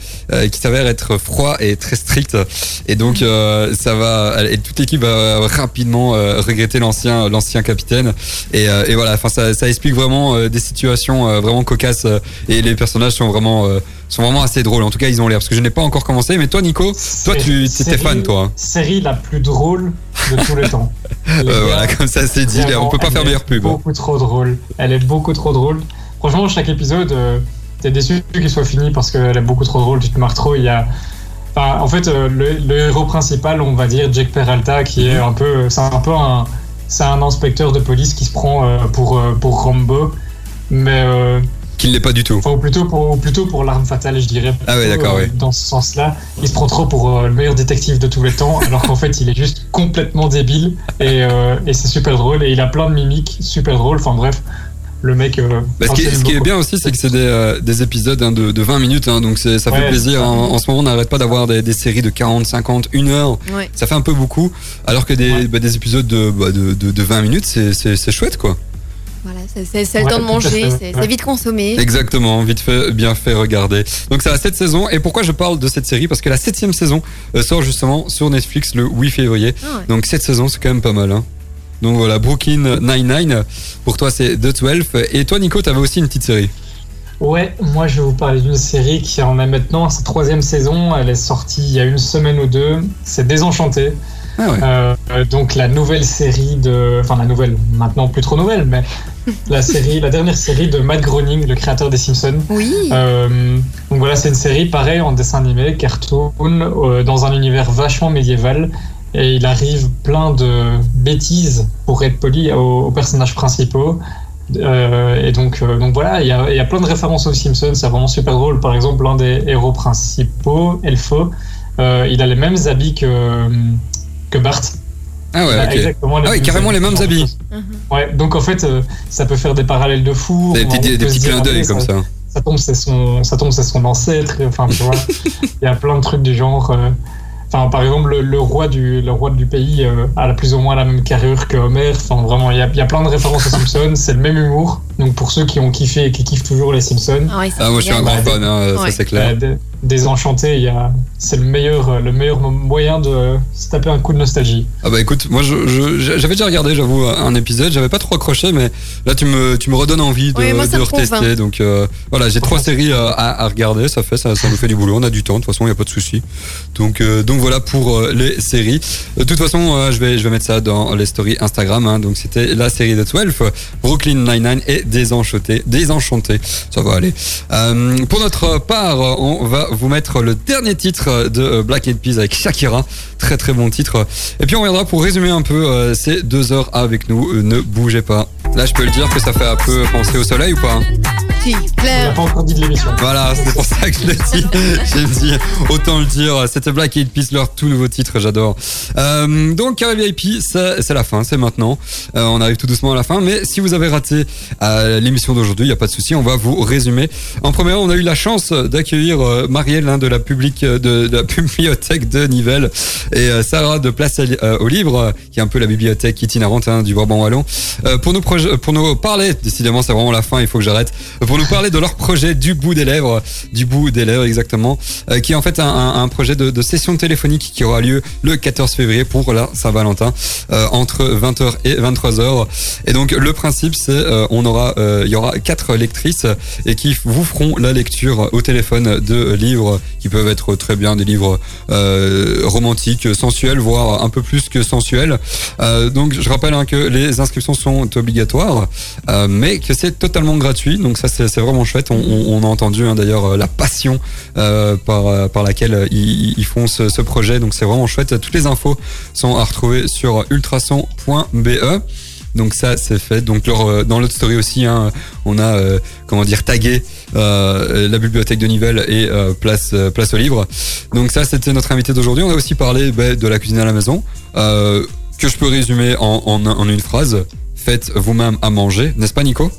qui s'avère être froid et très strict. Et donc, euh, ça va, et toute l'équipe va rapidement euh, regretter l'ancien, l'ancien capitaine. Et, euh, et voilà, enfin, ça, ça explique vraiment euh, des situations euh, vraiment cocasses euh, et les personnages sont vraiment, euh, sont vraiment assez drôles. En tout cas, ils ont l'air. Parce que je n'ai pas encore commencé. Mais toi, Nico, toi, tu étais fan, toi. hein. Série la plus drôle de tous les temps. Les Euh, gars, voilà, comme ça, c'est dit. On peut pas faire meilleure pub. Beaucoup trop drôle. Elle est beaucoup trop drôle. Franchement, chaque épisode, euh, t'es déçu qu'il soit fini parce qu'elle est beaucoup trop drôle. Tu te marres trop. Il y a. Enfin, en fait, euh, le, le héros principal, on va dire Jack Peralta, qui est un peu, c'est un peu un, c'est un inspecteur de police qui se prend euh, pour euh, pour Rambo, mais euh, Qui ne l'est pas du tout. Enfin, ou plutôt pour, ou plutôt pour l'arme fatale, je dirais. Ah ouais, Plutôt, d'accord, euh, ouais. Dans ce sens-là, il se prend trop pour euh, le meilleur détective de tous les temps, alors qu'en fait, il est juste complètement débile et, euh, et c'est super drôle et il a plein de mimiques super drôles. Enfin bref, le mec. euh, Bah, ce, qui est, j'aime ce qui est beaucoup. bien aussi, c'est que c'est des, euh, des épisodes hein, de, de 20 minutes, hein, donc ça fait Ouais, plaisir. ça. En, en ce moment, on n'arrête pas d'avoir des, des séries de 40, 50, 1 heure. Ouais. Ça fait un peu beaucoup, alors que des, Ouais. bah, des épisodes de, bah, de, de, de 20 minutes, c'est- c'est c'est chouette, quoi. Voilà, c'est- c'est c'est le temps de manger, fait, c'est ouais. c'est vite consommé. Exactement, vite fait, bien fait, regarder. Donc c'est la septième saison, et pourquoi je parle de cette série? Parce que la septième saison euh, sort justement sur Netflix le 8 février. Ah ouais. Donc cette saison, c'est quand même pas mal. Hein. Donc voilà, Brooklyn Nine-Nine, pour toi c'est The 12. Et toi Nico, t'avais aussi une petite série. Ouais, moi je vais vous parler d'une série qui en est maintenant à sa troisième saison. Elle est sortie il y a une semaine ou deux. C'est Désenchanté. Ah ouais. Euh, donc la nouvelle série de, enfin la nouvelle, maintenant plus trop nouvelle, mais la série, la dernière série de Matt Groening, le créateur des Simpsons. Oui. Euh, donc voilà, c'est une série pareil en dessin animé, cartoon, euh, dans un univers vachement médiéval. Et il arrive plein de bêtises, pour être poli, aux, aux personnages principaux. Euh, et donc, euh, donc voilà, il y, a, il y a plein de références aux Simpsons, c'est vraiment super drôle. Par exemple, l'un des héros principaux, Elfo, euh, il a les mêmes habits que, que Bart. Ah ouais, Il a ok. exactement les Ah mêmes carrément les mêmes habits. Ouais, donc en fait, ça peut faire des parallèles de fou. Des petits, des petits clins d'œil comme ça. ça tombe c'est son ça tombe c'est son ancêtre enfin tu vois il y a plein de trucs du genre enfin par exemple le, le roi du le roi du pays euh, a plus ou moins la même carrure que Homer. Enfin vraiment il y y a plein de références aux Simpsons c'est le même humour Donc pour ceux qui ont kiffé et qui kiffent toujours les Simpsons, Ah, ouais, Ah, moi je suis un grand fan, hein, ça Ouais. c'est clair. euh, Dé- Désenchanté, il y a, c'est le meilleur, euh, le meilleur moyen de se taper un coup de nostalgie. Ah bah écoute, moi j'avais déjà regardé, j'avoue, un épisode, j'avais pas trop accroché, mais là tu me, tu me redonnes envie de, moi, me retester. Donc euh, voilà, j'ai trois séries à, à regarder, ça fait, ça, ça nous fait du boulot, on a du temps, de toute façon, il y a pas de souci. Donc, euh, donc voilà pour euh, les séries. De toute façon, euh, je, vais, je vais mettre ça dans les stories Instagram. hein. donc c'était la série de 12, Brooklyn Nine-Nine et Désenchanté. Désenchanté, ça va aller. Euh, pour notre part, on va vous mettre le dernier titre de euh, Black Eyed Peas avec Shakira. Très très bon titre. Et puis on reviendra pour résumer un peu euh, ces deux heures avec nous. Ne bougez pas. Là, je peux le dire que ça fait un peu penser au soleil ou pas hein Si, On n'a clair. pas encore dit de l'émission. voilà, c'est pour ça que je l'ai dit. J'ai dit, autant le dire. C'était Black Eyed Peas, leur tout nouveau titre, j'adore. Euh, donc, Carré VIP, c'est la fin, c'est maintenant. Euh, on arrive tout doucement à la fin. Mais si vous avez raté euh, l'émission d'aujourd'hui, il n'y a pas de souci, on va vous résumer. En première, on a eu la chance d'accueillir euh, Marielle hein, de la public, de, de la bibliothèque de Nivelles et euh, Sarah de Place à- euh, au Livre, euh, qui est un peu la bibliothèque itinérante hein, du Bourbon Wallon, euh, pour nous pour nous parler. Décidément, c'est vraiment la fin. Il faut que j'arrête. Pour nous parler de leur projet du bout des lèvres, du bout des lèvres exactement, euh, qui est en fait un, projet de, session téléphonique qui aura lieu le 14 février pour la Saint-Valentin euh, entre 20h et 23h. Et donc le principe c'est euh, on aura euh, il y aura quatre lectrices et qui vous feront la lecture au téléphone de livres qui peuvent être très bien des livres romantiques, sensuels, voire un peu plus que sensuels. Donc je rappelle hein, que les inscriptions sont obligatoires, euh, mais que c'est totalement gratuit. Donc ça c'est vraiment chouette. On, a entendu hein, d'ailleurs euh, la passion euh, par, laquelle ils, font ce, projet. Donc c'est vraiment chouette. Toutes les infos sont à retrouver sur ultrason.be. Donc ça c'est fait. Donc dans l'autre story aussi, hein, on a comment dire tagué la bibliothèque de Nivelles et place place au livre. Donc ça c'était notre invité d'aujourd'hui. On a aussi parlé ben, de la cuisine à la maison que je peux résumer en une phrase. Faites vous-même à manger, n'est-ce pas Nico?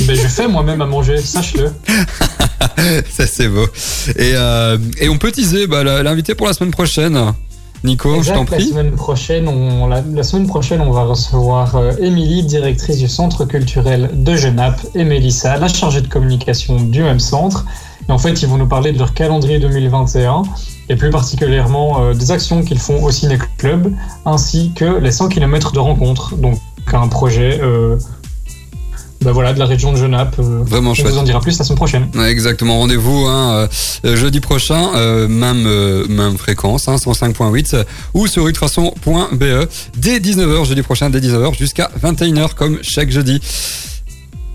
Ben, je fais moi-même à manger, sache-le. Ça c'est beau. Et, euh, et on peut teaser bah, la- l'invité pour la semaine prochaine. Nico, Exact, je t'en La prie. semaine prochaine, on, la, la semaine prochaine, on va recevoir euh, Émilie, directrice du centre culturel de Genappe, et Mélissa, la chargée de communication du même centre. Et en fait, ils vont nous parler de leur calendrier 2021 et plus particulièrement euh, des actions qu'ils font au Ciné Club, ainsi que les 100 km de rencontres. Donc, un projet euh, ben voilà, de la région de Genappe. euh, Vraiment on chouette. vous en dira plus la semaine prochaine. Ouais, exactement, rendez-vous hein, euh, jeudi prochain, euh, même, euh, même fréquence, hein, 105.8, euh, ou sur ultrason.be, dès 19h, jeudi prochain, dès 19h, jusqu'à 21h, comme chaque jeudi.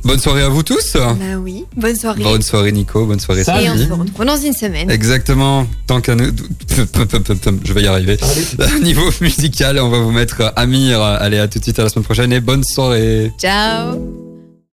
Bonne soirée à vous tous. Bah oui. Bonne soirée. Bonne soirée Nico, bonne soirée Salut. Et on se retrouve dans une semaine. Exactement, tant qu'à nous... Je vais y arriver. Niveau musical, on va vous mettre Amir. Allez, à tout de suite à la semaine prochaine et bonne soirée. Ciao.